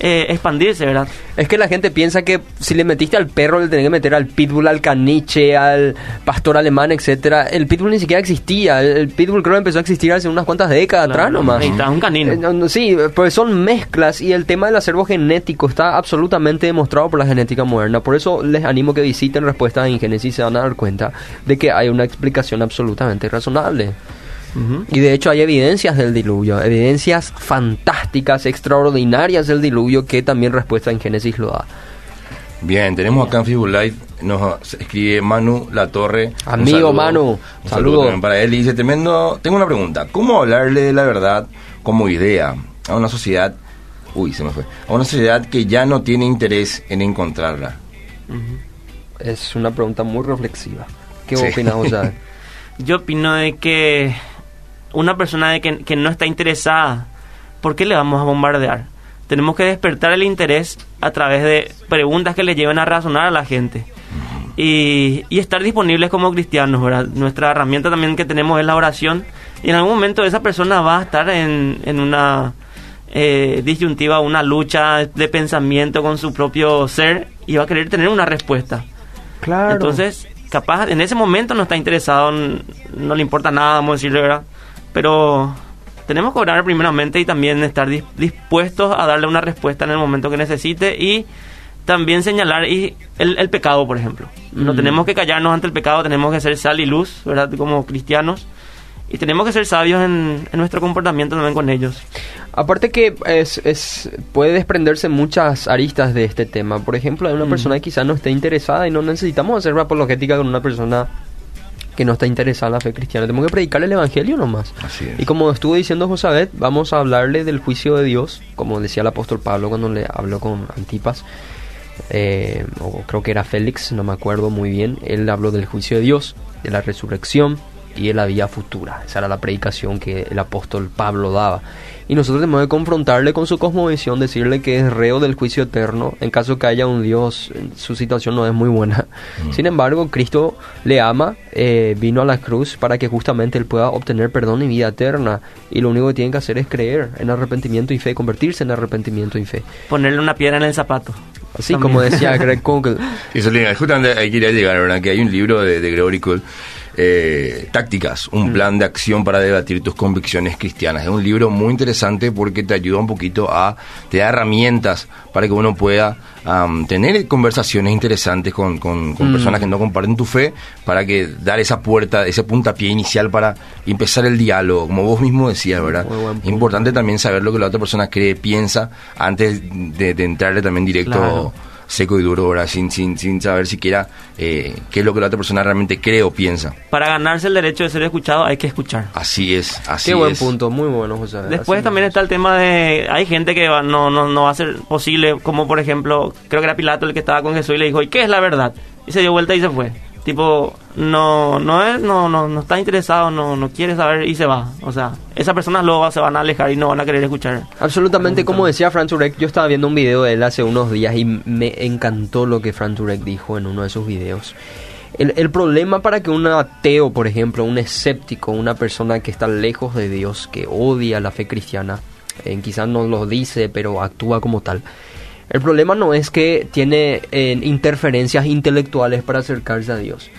eh, expandirse, ¿verdad? Es que la gente piensa que si le metiste al perro le tenés que meter al pitbull, al caniche, al pastor alemán, etcétera. El pitbull ni siquiera existía. El, el pitbull creo que empezó a existir hace unas cuantas décadas atrás nomás. necesitas un canino. Eh, no, sí, pues son mezclas y el tema del acervo genético está absolutamente demostrado por la genética moderna. Por eso les animo que visiten respuestas en Génesis y se van a dar cuenta de que hay una explicación absolutamente razonable. Y de hecho hay evidencias del diluvio, evidencias fantásticas, extraordinarias del diluvio que también respuesta en Génesis lo da. Bien, tenemos acá en Facebook Live, nos escribe Manu La Torre. Amigo saludo. Manu, Un saludo. saludo también para él. Y dice, tremendo, tengo una pregunta. ¿Cómo hablarle de la verdad como idea a una sociedad, uy, se me fue, a una sociedad que ya no tiene interés en encontrarla? Es una pregunta muy reflexiva. ¿Qué Sí. opinas, José? Yo opino de que una persona de que, que no está interesada, ¿por qué le vamos a bombardear? Tenemos que despertar el interés a través de preguntas que le lleven a razonar a la gente. Y, y estar disponibles como cristianos, ¿verdad? Nuestra herramienta también que tenemos es la oración. Y en algún momento esa persona va a estar en, en una eh, disyuntiva, una lucha de pensamiento con su propio ser y va a querer tener una respuesta. Claro. Entonces, capaz en ese momento no está interesado, n- no le importa nada, vamos a decirle, ¿verdad? Pero tenemos que orar primeramente y también estar dis- dispuestos a darle una respuesta en el momento que necesite y también señalar y el, el pecado, por ejemplo. No Mm. tenemos que callarnos ante el pecado, tenemos que ser sal y luz, ¿verdad? Como cristianos. Y tenemos que ser sabios en, en nuestro comportamiento también con ellos. Aparte que es, es puede desprenderse muchas aristas de este tema. Por ejemplo, hay una Mm. persona que quizás no esté interesada y no necesitamos hacer apologética con una persona que no está interesada en la fe cristiana. Tenemos que predicarle el evangelio nomás. Así es. Y como estuvo diciendo Josabet, vamos a hablarle del juicio de Dios, como decía el apóstol Pablo cuando le habló con Antipas, eh, o creo que era Félix, no me acuerdo muy bien. Él habló del juicio de Dios, de la resurrección y de la vida futura. Esa era la predicación que el apóstol Pablo daba. Y nosotros tenemos que confrontarle con su cosmovisión, decirle que es reo del juicio eterno. En caso que haya un Dios, su situación no es muy buena. Sin embargo, Cristo le ama, eh, vino a la cruz para que justamente él pueda obtener perdón y vida eterna. Y lo único que tiene que hacer es creer en arrepentimiento y fe, convertirse en arrepentimiento y fe. Ponerle una piedra en el zapato. Así También. como decía Greg. Y eso, justamente ahí quería llegar, ¿verdad? Que hay un libro de, de Gregory eh, Tácticas, un plan de acción para debatir tus convicciones cristianas. Es un libro muy interesante porque te ayuda un poquito a, te da herramientas para que uno pueda am, tener conversaciones interesantes con, con- con Mm. personas que no comparten tu fe, para que dar esa puerta, ese puntapié inicial para empezar el diálogo, como vos mismo decías, ¿verdad? Punto. Importante también saber lo que la otra persona cree, piensa, antes de, de entrarle también directo Claro. Seco y duro, ¿verdad? Sin, sin, sin saber siquiera eh, qué es lo que la otra persona realmente cree o piensa. Para ganarse el derecho de ser escuchado hay que escuchar. Así es, así Qué buen es. punto, muy bueno, José. Después Así también es. está el tema de... Hay gente que va- no, no, no va a ser posible, como por ejemplo, creo que era Pilato el que estaba con Jesús y le dijo, ¿y qué es la verdad? Y se dio vuelta y se fue. Tipo, no, no es, no, no, no está interesado, no, no quiere saber y se va. O sea, esas personas luego se van a alejar y no van a querer escuchar. Absolutamente, como decía Franz Turek, yo estaba viendo un video de él hace unos días y me encantó lo que Franz Turek dijo en uno de sus videos. El, el, problema para que un ateo, por ejemplo, un escéptico, una persona que está lejos de Dios, que odia la fe cristiana, eh, quizás no lo dice, pero actúa como tal, el problema no es que tiene eh, interferencias intelectuales para acercarse a Dios.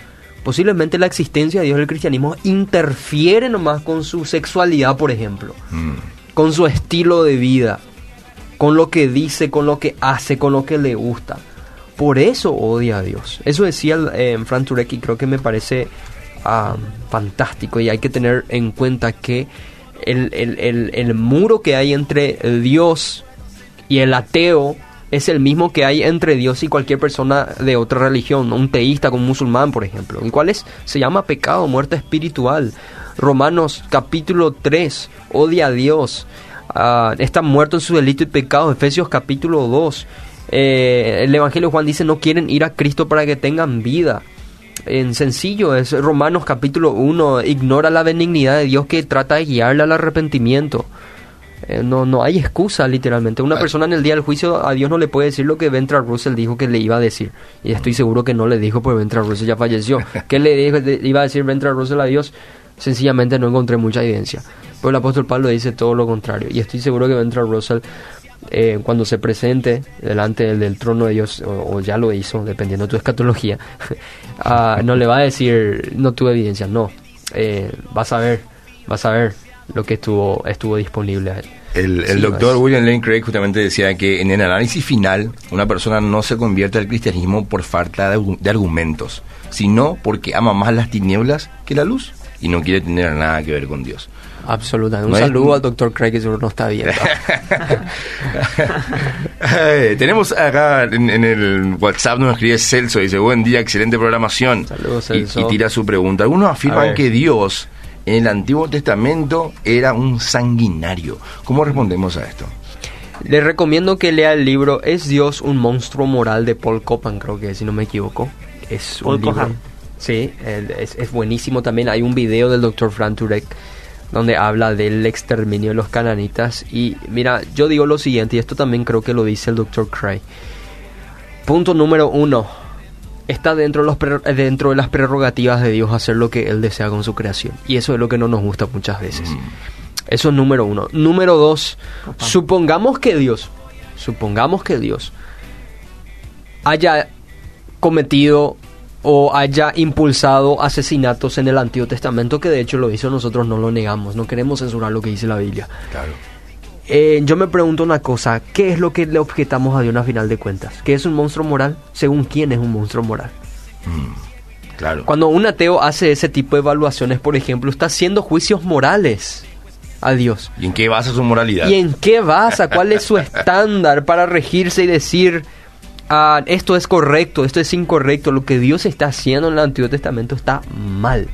Posiblemente la existencia de Dios del cristianismo interfiere nomás con su sexualidad, por ejemplo, mm. con su estilo de vida, con lo que dice, con lo que hace, con lo que le gusta. Por eso odia a Dios. Eso decía eh, Frank Turek y creo que me parece ah, fantástico y hay que tener en cuenta que el, el, el muro que hay entre Dios y el ateo es el mismo que hay entre Dios y cualquier persona de otra religión, un teísta como un musulmán, por ejemplo, el cual es, se llama pecado, muerte espiritual. Romanos capítulo 3, odia a Dios, uh, está muerto en su delito y pecado. Efesios capítulo 2, eh, el Evangelio de Juan dice no quieren ir a Cristo para que tengan vida. En sencillo, es Romanos capítulo 1, ignora la benignidad de Dios que trata de guiarle al arrepentimiento. Eh, no, no hay excusa, literalmente. Una persona en el día del juicio a Dios no le puede decir lo que Ventra Russell dijo que le iba a decir. Y estoy seguro que no le dijo, porque Ventra Russell ya falleció. ¿Qué le dijo, iba a decir Ventra Russell a Dios? Sencillamente no encontré mucha evidencia. Pero el apóstol Pablo dice todo lo contrario. Y estoy seguro que Ventra Russell, eh, cuando se presente delante del, trono de Dios, o, ya lo hizo, dependiendo de tu escatología, ah, no le va a decir, no tuve evidencia. No. Eh, vas a ver, vas a ver lo que estuvo, estuvo disponible a él. El, doctor William Lane Craig justamente decía que en el análisis final una persona no se convierte al cristianismo por falta de, argumentos, sino porque ama más las tinieblas que la luz y no quiere tener nada que ver con Dios. Absolutamente. Un saludo al doctor Craig que seguro no está viendo. tenemos acá en, el WhatsApp nos escribe Celso, dice buen día, excelente programación. Saludos Celso. Y, tira su pregunta. Algunos afirman que Dios en el Antiguo Testamento era un sanguinario. ¿Cómo respondemos a esto? Le recomiendo que lea el libro Es Dios un monstruo moral de Paul Copan, creo que si no me equivoco. Es Paul un Sí, es, buenísimo también. Hay un video del Dr. Frank Turek donde habla del exterminio de los cananitas. Y mira, yo digo lo siguiente, y esto también creo que lo dice el Dr. Cray. Punto número uno está dentro de, los dentro de las prerrogativas de Dios hacer lo que Él desea con su creación. Y eso es lo que no nos gusta muchas veces. Mm. Eso es número uno. Número dos, supongamos que Dios, supongamos que Dios haya cometido o haya impulsado asesinatos en el Antiguo Testamento, que de hecho lo hizo, nosotros no lo negamos, no queremos censurar lo que dice la Biblia. Claro. Eh, yo me pregunto una cosa, ¿qué es lo que le objetamos a Dios a final de cuentas? ¿Qué es un monstruo moral? Según quién es un monstruo moral. Mm, claro. Cuando un ateo hace ese tipo de evaluaciones, por ejemplo, está haciendo juicios morales a Dios. ¿Y en qué basa su moralidad? ¿Y en qué basa? ¿Cuál es su estándar para regirse y decir, ah, esto es correcto, esto es incorrecto, lo que Dios está haciendo en el Antiguo Testamento está mal?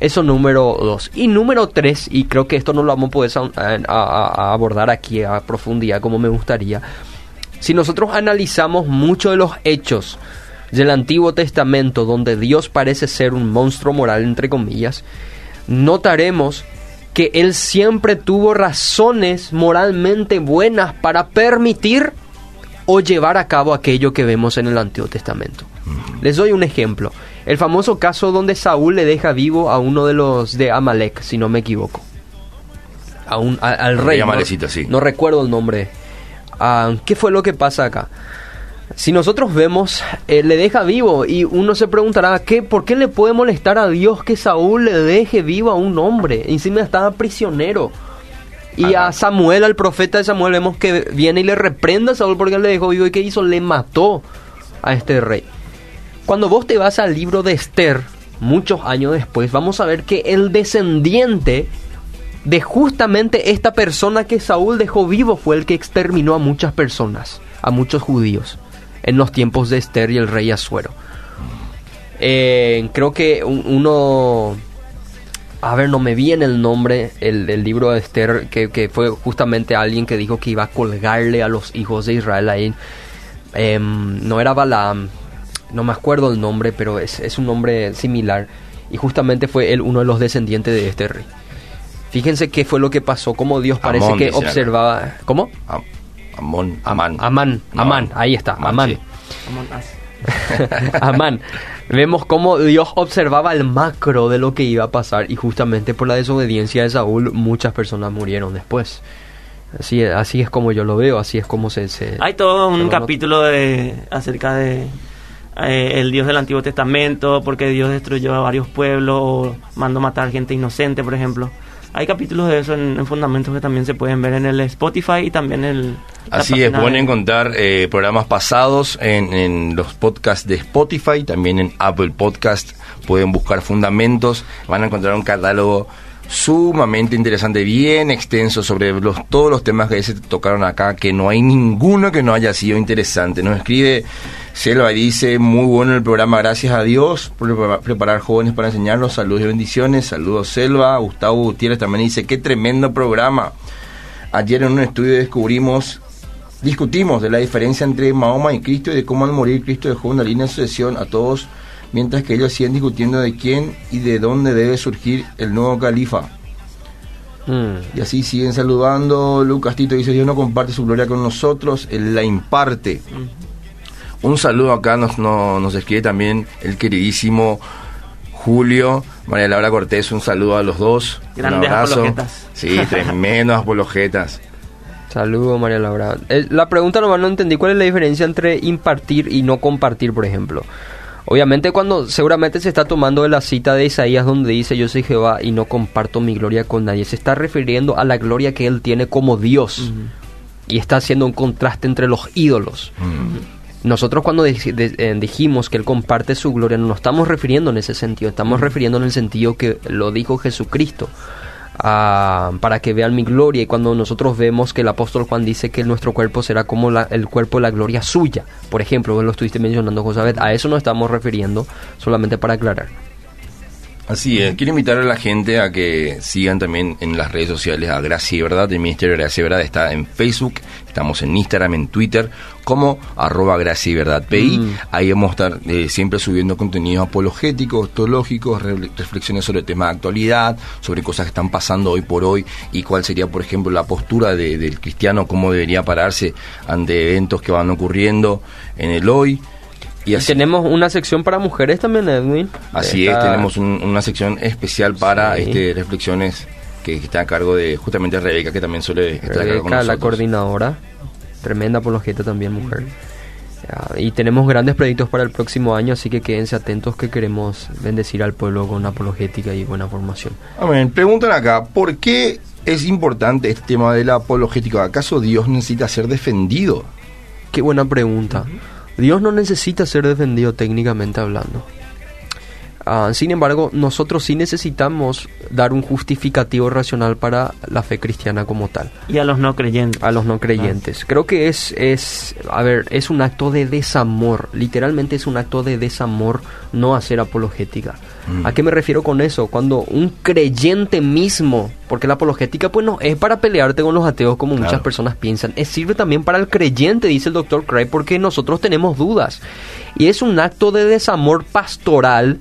Eso número dos. Y número tres, y creo que esto no lo vamos a poder abordar aquí a profundidad como me gustaría. Si nosotros analizamos muchos de los hechos del Antiguo Testamento donde Dios parece ser un monstruo moral, entre comillas, notaremos que Él siempre tuvo razones moralmente buenas para permitir o llevar a cabo aquello que vemos en el Antiguo Testamento. Les doy un ejemplo. El famoso caso donde Saúl le deja vivo a uno de los de Amalek, si no me equivoco. A un, al rey. no, sí. no recuerdo el nombre. Ah, ¿Qué fue lo que pasa acá? Si nosotros vemos, eh, le deja vivo y uno se preguntará, ¿qué, ¿por qué le puede molestar a Dios que Saúl le deje vivo a un hombre? Encima estaba prisionero. Y a Samuel, al profeta de Samuel, vemos que viene y le reprenda a Saúl porque le dejó vivo y ¿qué hizo? Le mató a este rey. Cuando vos te vas al libro de Esther, muchos años después, vamos a ver que el descendiente de justamente esta persona que Saúl dejó vivo fue el que exterminó a muchas personas, a muchos judíos, en los tiempos de Esther y el rey Asuero. Eh, creo que uno... A ver, no me viene el nombre el, del libro de Esther, que, fue justamente alguien que dijo que iba a colgarle a los hijos de Israel ahí. Em, no era Balaam, no me acuerdo el nombre, pero es, es un nombre similar. Y justamente fue él uno de los descendientes de este rey. Fíjense qué fue lo que pasó, cómo Dios parece Amón, que acá. observaba... ¿Cómo? Am- Amón, Amán. Amán, No, Amán, ahí está, Amán. sí. Amán. Vemos cómo Dios observaba el macro de lo que iba a pasar y justamente por la desobediencia de Saúl muchas personas murieron después. Así, así es como yo lo veo, así es como se... se- Hay todo un capítulo de acerca de eh, el Dios del Antiguo Testamento, porque Dios destruyó a varios pueblos, o mandó matar gente inocente, por ejemplo. Hay capítulos de eso en, en Fundamentos que también se pueden ver en el Spotify y también en el... Así es, pueden de- encontrar eh, programas pasados en, en los podcasts de Spotify, también en Apple Podcast. Pueden buscar fundamentos, van a encontrar un catálogo sumamente interesante, bien extenso sobre los, todos los temas que se tocaron acá, que no hay ninguno que no haya sido interesante. Nos escribe Selva y dice, muy bueno el programa, gracias a Dios por prepara- preparar jóvenes para enseñarlos. Saludos y bendiciones. Saludos Selva. Gustavo Gutiérrez también dice, qué tremendo programa. Ayer en un estudio descubrimos, discutimos de la diferencia entre Mahoma y Cristo y de cómo al morir Cristo dejó una línea de sucesión a todos, mientras que ellos siguen discutiendo de quién y de dónde debe surgir el nuevo califa. Mm. Y así siguen saludando. Lucas Tito dice, Dios no comparte su gloria con nosotros, Él la imparte. Un saludo acá nos, no- nos escribe también el queridísimo Julio, María Laura Cortés, un saludo a los dos. un Grandes abrazo. apologetas. Sí, tremendos apologetas. Saludos, María Laura. Eh, La pregunta nomás no entendí cuál es la diferencia entre impartir y no compartir, por ejemplo. Obviamente cuando seguramente se está tomando de la cita de Isaías donde dice yo soy Jehová y no comparto mi gloria con nadie. Se está refiriendo a la gloria que él tiene como Dios. Y está haciendo un contraste entre los ídolos. Nosotros cuando eh, dijimos que Él comparte su gloria, no nos estamos refiriendo en ese sentido, estamos refiriendo en el sentido que lo dijo Jesucristo, para que vean mi gloria. Y cuando nosotros vemos que el apóstol Juan dice que nuestro cuerpo será como la- el cuerpo de la gloria suya, por ejemplo, vos lo estuviste mencionando, José, a eso nos estamos refiriendo, solamente para aclarar. Así es, quiero invitar a la gente a que sigan también en las redes sociales a Gracia y Verdad. El Ministerio de Gracia y Verdad está en Facebook, estamos en Instagram, en Twitter, como arroba Gracia y Verdad PI. Mm. Ahí vamos a estar eh, siempre subiendo contenidos apologéticos, teológicos, re- reflexiones sobre temas de actualidad, sobre cosas que están pasando hoy por hoy y cuál sería, por ejemplo, la postura de- del cristiano, cómo debería pararse ante eventos que van ocurriendo en el hoy. Y tenemos una sección para mujeres también, Edwin. Así es, tenemos un- una sección especial para Sí. este reflexiones que, que está a cargo de justamente Rebeca, que también suele estar acá con Rebeca, la nosotros. coordinadora. Tremenda apologeta también, mujer. Ya, y tenemos grandes proyectos para el próximo año, así que quédense atentos que queremos bendecir al pueblo con apologética y buena formación. Amén. Preguntan acá, ¿por qué es importante este tema de la apologética? ¿Acaso Dios necesita ser defendido? Qué buena pregunta. Dios no necesita ser defendido técnicamente hablando. Ah, sin embargo, nosotros sí necesitamos dar un justificativo racional para la fe cristiana como tal. Y a los no creyentes. a los no creyentes. Creo que es, es, a ver, es un acto de desamor. Literalmente es un acto de desamor no hacer apologética. Mm. ¿A qué me refiero con eso? Cuando un creyente mismo, porque la apologética pues no es para pelearte con los ateos como muchas personas piensan, es sirve también para el creyente, dice el doctor Craig, porque nosotros tenemos dudas. Y es un acto de desamor pastoral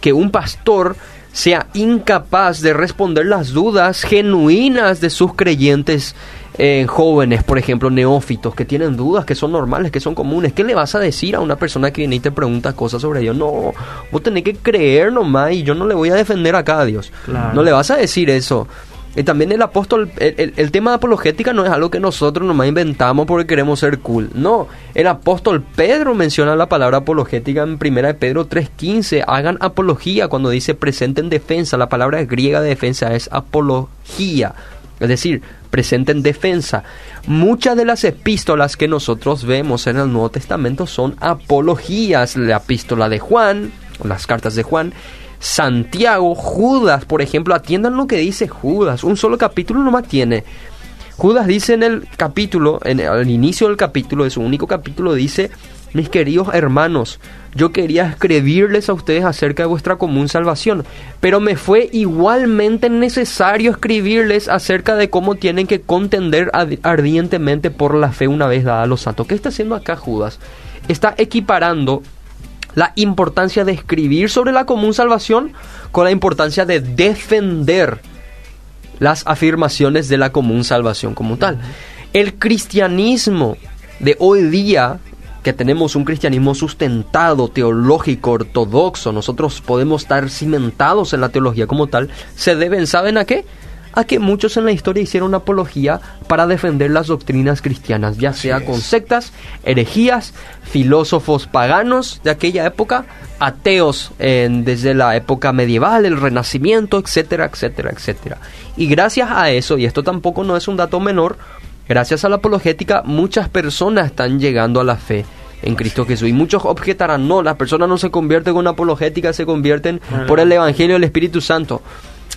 que un pastor sea incapaz de responder las dudas genuinas de sus creyentes eh, jóvenes, por ejemplo, neófitos, que tienen dudas, que son normales, que son comunes. ¿Qué le vas a decir a una persona que viene y te pregunta cosas sobre Dios? No, vos tenés que creer nomás y yo no le voy a defender acá a Dios. Claro. No le vas a decir eso. Y también el apóstol, el, el- el tema de apologética no es algo que nosotros nomás inventamos porque queremos ser cool. No, el apóstol Pedro menciona la palabra apologética en 1 de Pedro 3.15. Hagan apología cuando dice presenten defensa. La palabra griega de defensa es apología. Es decir, presenten defensa. Muchas de las epístolas que nosotros vemos en el Nuevo Testamento son apologías. La epístola de Juan, las cartas de Juan, Santiago, Judas, por ejemplo, atiendan lo que dice Judas. Un solo capítulo nomás tiene. Judas dice en el capítulo, en el, inicio del capítulo, de su único capítulo, dice, mis queridos hermanos, yo quería escribirles a ustedes acerca de vuestra común salvación, pero me fue igualmente necesario escribirles acerca de cómo tienen que contender ardientemente por la fe una vez dada a los santos. ¿Qué está haciendo acá Judas? Está equiparando la importancia de escribir sobre la común salvación con la importancia de defender las afirmaciones de la común salvación como tal. El cristianismo de hoy día, que tenemos un cristianismo sustentado, teológico, ortodoxo, nosotros podemos estar cimentados en la teología como tal, se deben, ¿saben a qué? a que muchos en la historia hicieron apología para defender las doctrinas cristianas, ya sea con sectas, herejías, filósofos paganos de aquella época, ateos desde la época medieval, el Renacimiento, etcétera, etcétera, etcétera. Y gracias a eso, y esto tampoco no es un dato menor, gracias a la apologética muchas personas están llegando a la fe en Cristo Jesús. Y muchos objetarán, no, las personas no se convierten con apologética, se convierten por el Evangelio del Espíritu Santo.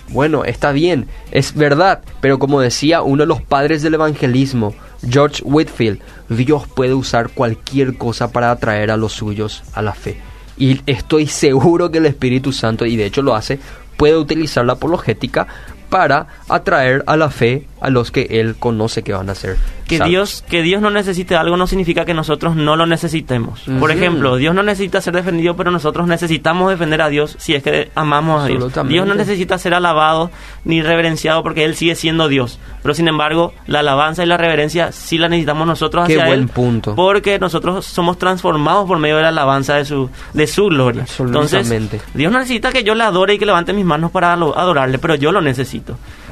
Bueno, está bien, es verdad, pero como decía uno de los padres del evangelismo, George Whitfield, Dios puede usar cualquier cosa para atraer a los suyos a la fe. Y estoy seguro que el Espíritu Santo, y de hecho lo hace, puede utilizar la apologética para atraer a la fe a los que él conoce que van a ser. Que Dios, que Dios no necesite algo no significa que nosotros no lo necesitemos. Por ejemplo, Dios no necesita ser defendido, pero nosotros necesitamos defender a Dios si es que amamos a Dios. Dios no necesita ser alabado ni reverenciado porque Él sigue siendo Dios. Pero sin embargo, la alabanza y la reverencia sí la necesitamos nosotros Qué hacia buen Él. punto. Porque nosotros somos transformados por medio de la alabanza de su, de su gloria. Entonces, Dios no necesita que yo le adore y que levante mis manos para adorarle, pero yo lo necesito.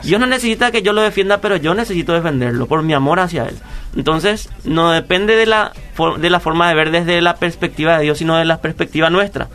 Dios no necesita que yo lo defienda, pero yo necesito defenderlo por mi amor hacia Él. Entonces, no depende de la, de la forma de ver desde la perspectiva de Dios, sino de la perspectiva nuestra.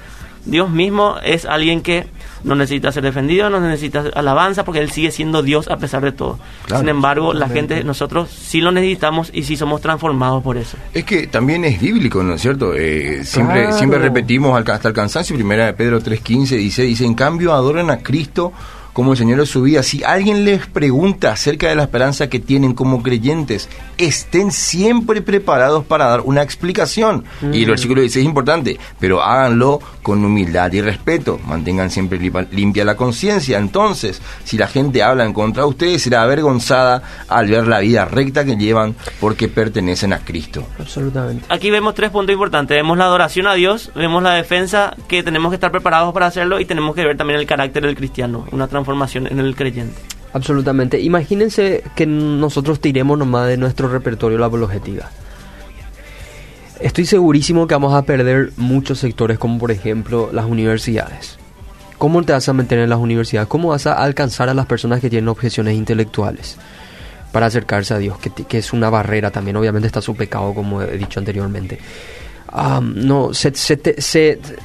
Dios mismo es alguien que no necesita ser defendido, no necesita alabanza, porque Él sigue siendo Dios a pesar de todo. Sin embargo, la gente, nosotros sí lo necesitamos y sí somos transformados por eso. Es que también es bíblico, ¿no es cierto? Eh, siempre, siempre repetimos hasta el cansancio, primera de Pedro 3.15 dice, dice, en cambio adoren a Cristo como el Señor de su vida. Si alguien les pregunta acerca de la esperanza que tienen como creyentes, estén siempre preparados para dar una explicación. Y el versículo dice es importante, pero háganlo con humildad y respeto. Mantengan siempre limpia la conciencia. Entonces, si la gente habla en contra de ustedes, será avergonzada al ver la vida recta que llevan porque pertenecen a Cristo. Absolutamente. Aquí vemos tres puntos importantes. Vemos la adoración a Dios, vemos la defensa, que tenemos que estar preparados para hacerlo y tenemos que ver también el carácter del cristiano, una transformación formación en el creyente. Absolutamente. Imagínense que nosotros tiremos nomás de nuestro repertorio la apologética. Estoy segurísimo que vamos a perder muchos sectores, como por ejemplo las universidades. ¿Cómo te vas a meter en las universidades? ¿Cómo vas a alcanzar a las personas que tienen objeciones intelectuales para acercarse a Dios? Que, es una barrera también, obviamente está su pecado, como he dicho anteriormente. no,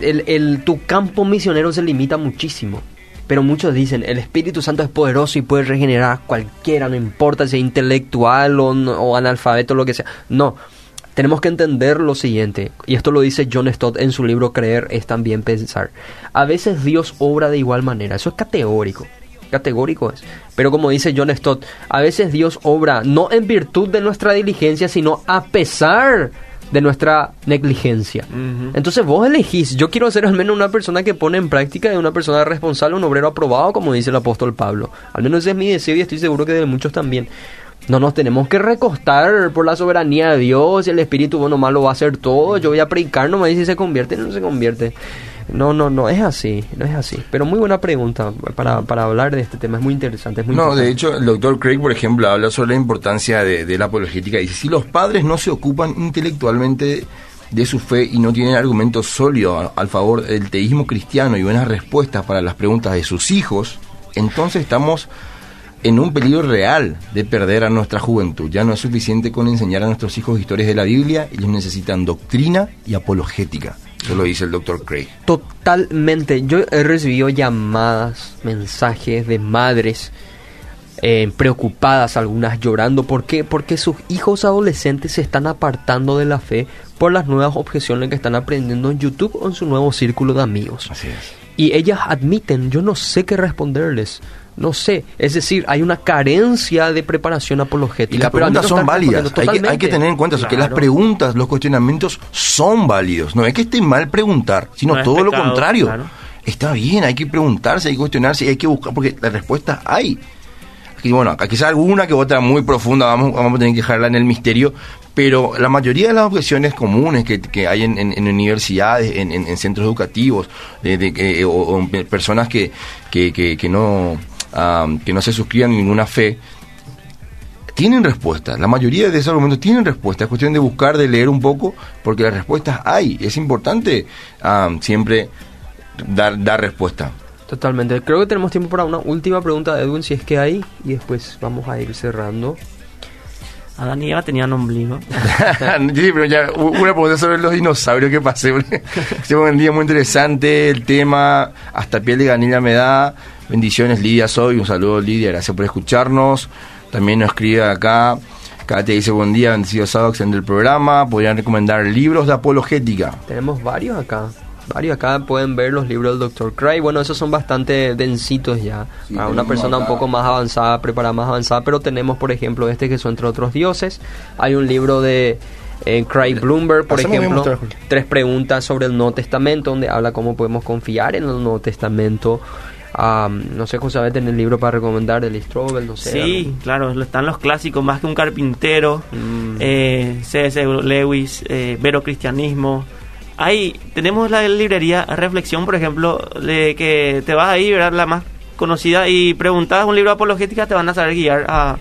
el, tu campo misionero se limita muchísimo. Pero muchos dicen, el Espíritu Santo es poderoso y puede regenerar a cualquiera, no importa si es intelectual o, o analfabeto lo que sea. No, tenemos que entender lo siguiente, y esto lo dice John Stott en su libro Creer es también pensar. A veces Dios obra de igual manera, eso es categórico, categórico es. Pero como dice John Stott, a veces Dios obra no en virtud de nuestra diligencia, sino a pesar de nuestra negligencia. Entonces vos elegís, yo quiero ser al menos una persona que pone en práctica de una persona responsable, un obrero aprobado, como dice el apóstol Pablo. Al menos ese es mi deseo y estoy seguro que de muchos también. No nos tenemos que recostar por la soberanía de Dios, y el Espíritu bueno malo va a hacer todo, yo voy a predicar nomás y si se convierte, no se convierte. No, no, no, es así, no es así. Pero muy buena pregunta para, para hablar de este tema, es muy interesante. no, de hecho, el doctor Craig, por ejemplo, habla sobre la importancia de, de la apologética. Dice, si los padres no se ocupan intelectualmente de su fe y no tienen argumentos sólidos al favor del teísmo cristiano y buenas respuestas para las preguntas de sus hijos, entonces estamos en un peligro real de perder a nuestra juventud. Ya no es suficiente con enseñar a nuestros hijos historias de la Biblia, ellos necesitan doctrina y apologética. Eso lo dice el doctor Craig. Totalmente. Yo he recibido llamadas, mensajes de madres eh, preocupadas, algunas llorando. ¿Por qué? Porque sus hijos adolescentes se están apartando de la fe por las nuevas objeciones que están aprendiendo en YouTube o en su nuevo círculo de amigos. Así es. Y ellas admiten, yo no sé qué responderles. No sé, es decir, hay una carencia de preparación apologética. Y las preguntas son válidas. Hay que, tener en cuenta que las preguntas, los cuestionamientos son válidos. No es que esté mal preguntar, sino todo lo contrario. Está bien, hay que preguntarse, hay que cuestionarse, hay que buscar, porque la respuesta hay. Y bueno, quizá alguna que otra muy profunda, vamos, vamos a tener que dejarla en el misterio, pero la mayoría de las objeciones comunes que, que hay en, en- universidades, en, en- en centros educativos, de, de- o, personas que, que, que- no, ah, que no se suscriban a ninguna fe, tienen respuesta. La mayoría de esos argumentos tienen respuesta. Es cuestión de buscar, de leer un poco, porque las respuestas hay. Es importante ah, siempre dar, dar respuesta. Totalmente. Creo que tenemos tiempo para una última pregunta de Edwin, si es que hay, y después vamos a ir cerrando. Adán y Eva tenían ombligo. sí, pero ya una pregunta sobre los dinosaurios que pasé. Se un día muy interesante, el tema, hasta piel de ganilla me da. Bendiciones, Lidia, soy. Un saludo, Lidia, gracias por escucharnos. También nos escribe acá. Kate dice buen día, bendecido sábado, excelente el programa. Podrían recomendar libros de apologética. Tenemos varios acá. Varios acá pueden ver los libros del Dr. Cray. Bueno, esos son bastante densitos ya. Sí, para una persona un poco más avanzada, preparada más avanzada. Pero tenemos, por ejemplo, este que son entre otros dioses. Hay un libro de eh, Craig Bloomberg, por ejemplo. mostrar. Tres preguntas sobre el Nuevo Testamento, donde habla cómo podemos confiar en el Nuevo Testamento. Am, no sé, José, en el libro para recomendar de Strobel, no sé. Sí, claro, están los clásicos, más que un carpintero, Mm. eh, C.S. Lewis, eh, Vero Cristianismo. Ahí tenemos la librería Reflexión, por ejemplo, de que te vas ahí, ¿verdad? La más conocida, y preguntas un libro de apologética, te van a saber guiar a,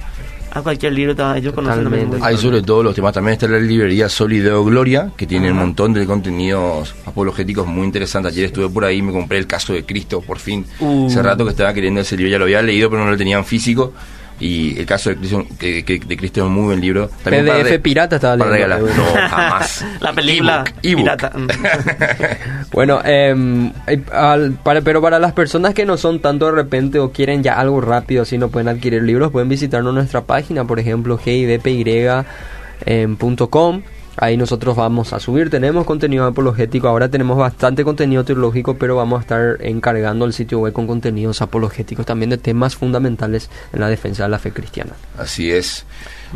a cualquier libro. te van- Ellos conocen también Totalmente. muy Hay sobre todo los temas. También está la librería Solideo Gloria, que tiene un montón de contenidos apologéticos muy interesantes. Ayer estuve por ahí y me compré el caso de Cristo, por fin. Uh. Hace rato que estaba queriendo ese libro, ya lo había leído, pero no lo tenía en físico. Y el caso de Cristo, que, que- de un muy buen libro. para PDF pirata estaba para leyendo. regalar. No, jamás. La película ebook. pirata. Bueno, em, eh, al- para, pero para las personas que no son tanto de repente o quieren ya algo rápido, así no pueden adquirir libros, pueden visitarnos nuestra página, por ejemplo, gidpy.com. Ahí nosotros vamos a subir, tenemos contenido apologético, ahora tenemos bastante contenido teológico, pero vamos a estar encargando el sitio web con contenidos apologéticos también de temas fundamentales en la defensa de la fe cristiana. Así es.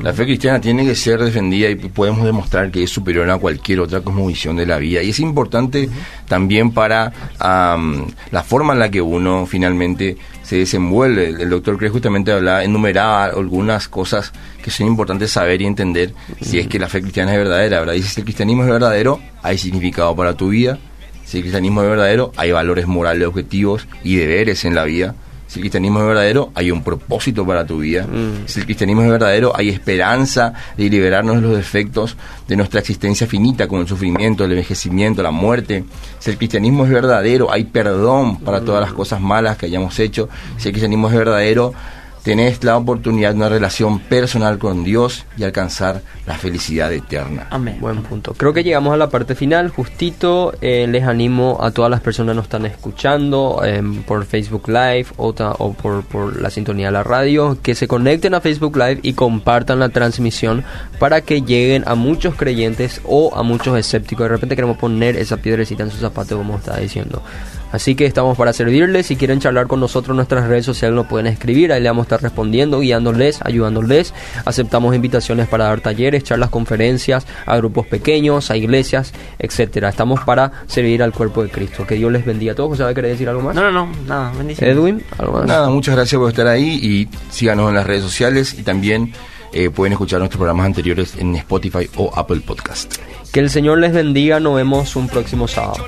La fe cristiana tiene que ser defendida y podemos demostrar que es superior a cualquier otra cosmovisión de la vida. Y es importante también para la forma en la que uno finalmente se desenvuelve. El, doctor Craig justamente hablaba, enumeraba algunas cosas que son importantes saber y entender si es que la fe cristiana es verdadera. ¿verdad? Dice, si el cristianismo es verdadero, hay significado para tu vida. Si el cristianismo es verdadero, hay valores morales, objetivos y deberes en la vida. Si el cristianismo es verdadero, hay un propósito para tu vida. Mm. Si el cristianismo es verdadero, hay esperanza de liberarnos de los defectos de nuestra existencia finita, como el sufrimiento, el envejecimiento, la muerte. Si el cristianismo es verdadero, hay perdón para todas las cosas malas que hayamos hecho. Si el cristianismo es verdadero, tenés la oportunidad de una relación personal con Dios y alcanzar la felicidad eterna. Amén. Buen punto. Creo que llegamos a la parte final, justito. eh, les animo a todas las personas que nos están escuchando em, por Facebook Live o, ta- o por, por la sintonía de la radio, que se conecten a Facebook Live y compartan la transmisión para que lleguen a muchos creyentes o a muchos escépticos. De repente queremos poner esa piedrecita en su zapato, como está diciendo. Así que estamos para servirles. Si quieren charlar con nosotros en nuestras redes sociales, nos pueden escribir. Ahí le vamos a estar respondiendo, guiándoles, ayudándoles. Aceptamos invitaciones para dar talleres, charlas, conferencias a grupos pequeños, a iglesias, etcétera. Estamos para servir al cuerpo de Cristo. Que Dios les bendiga a todos. ¿Sabe querer decir algo más? No, no, no, nada, bendiciones. Edwin, algo más. Nada, muchas gracias por estar ahí y síganos en las redes sociales y también eh, pueden escuchar nuestros programas anteriores en Spotify o Apple Podcast. Que el Señor les bendiga. Nos vemos un próximo sábado.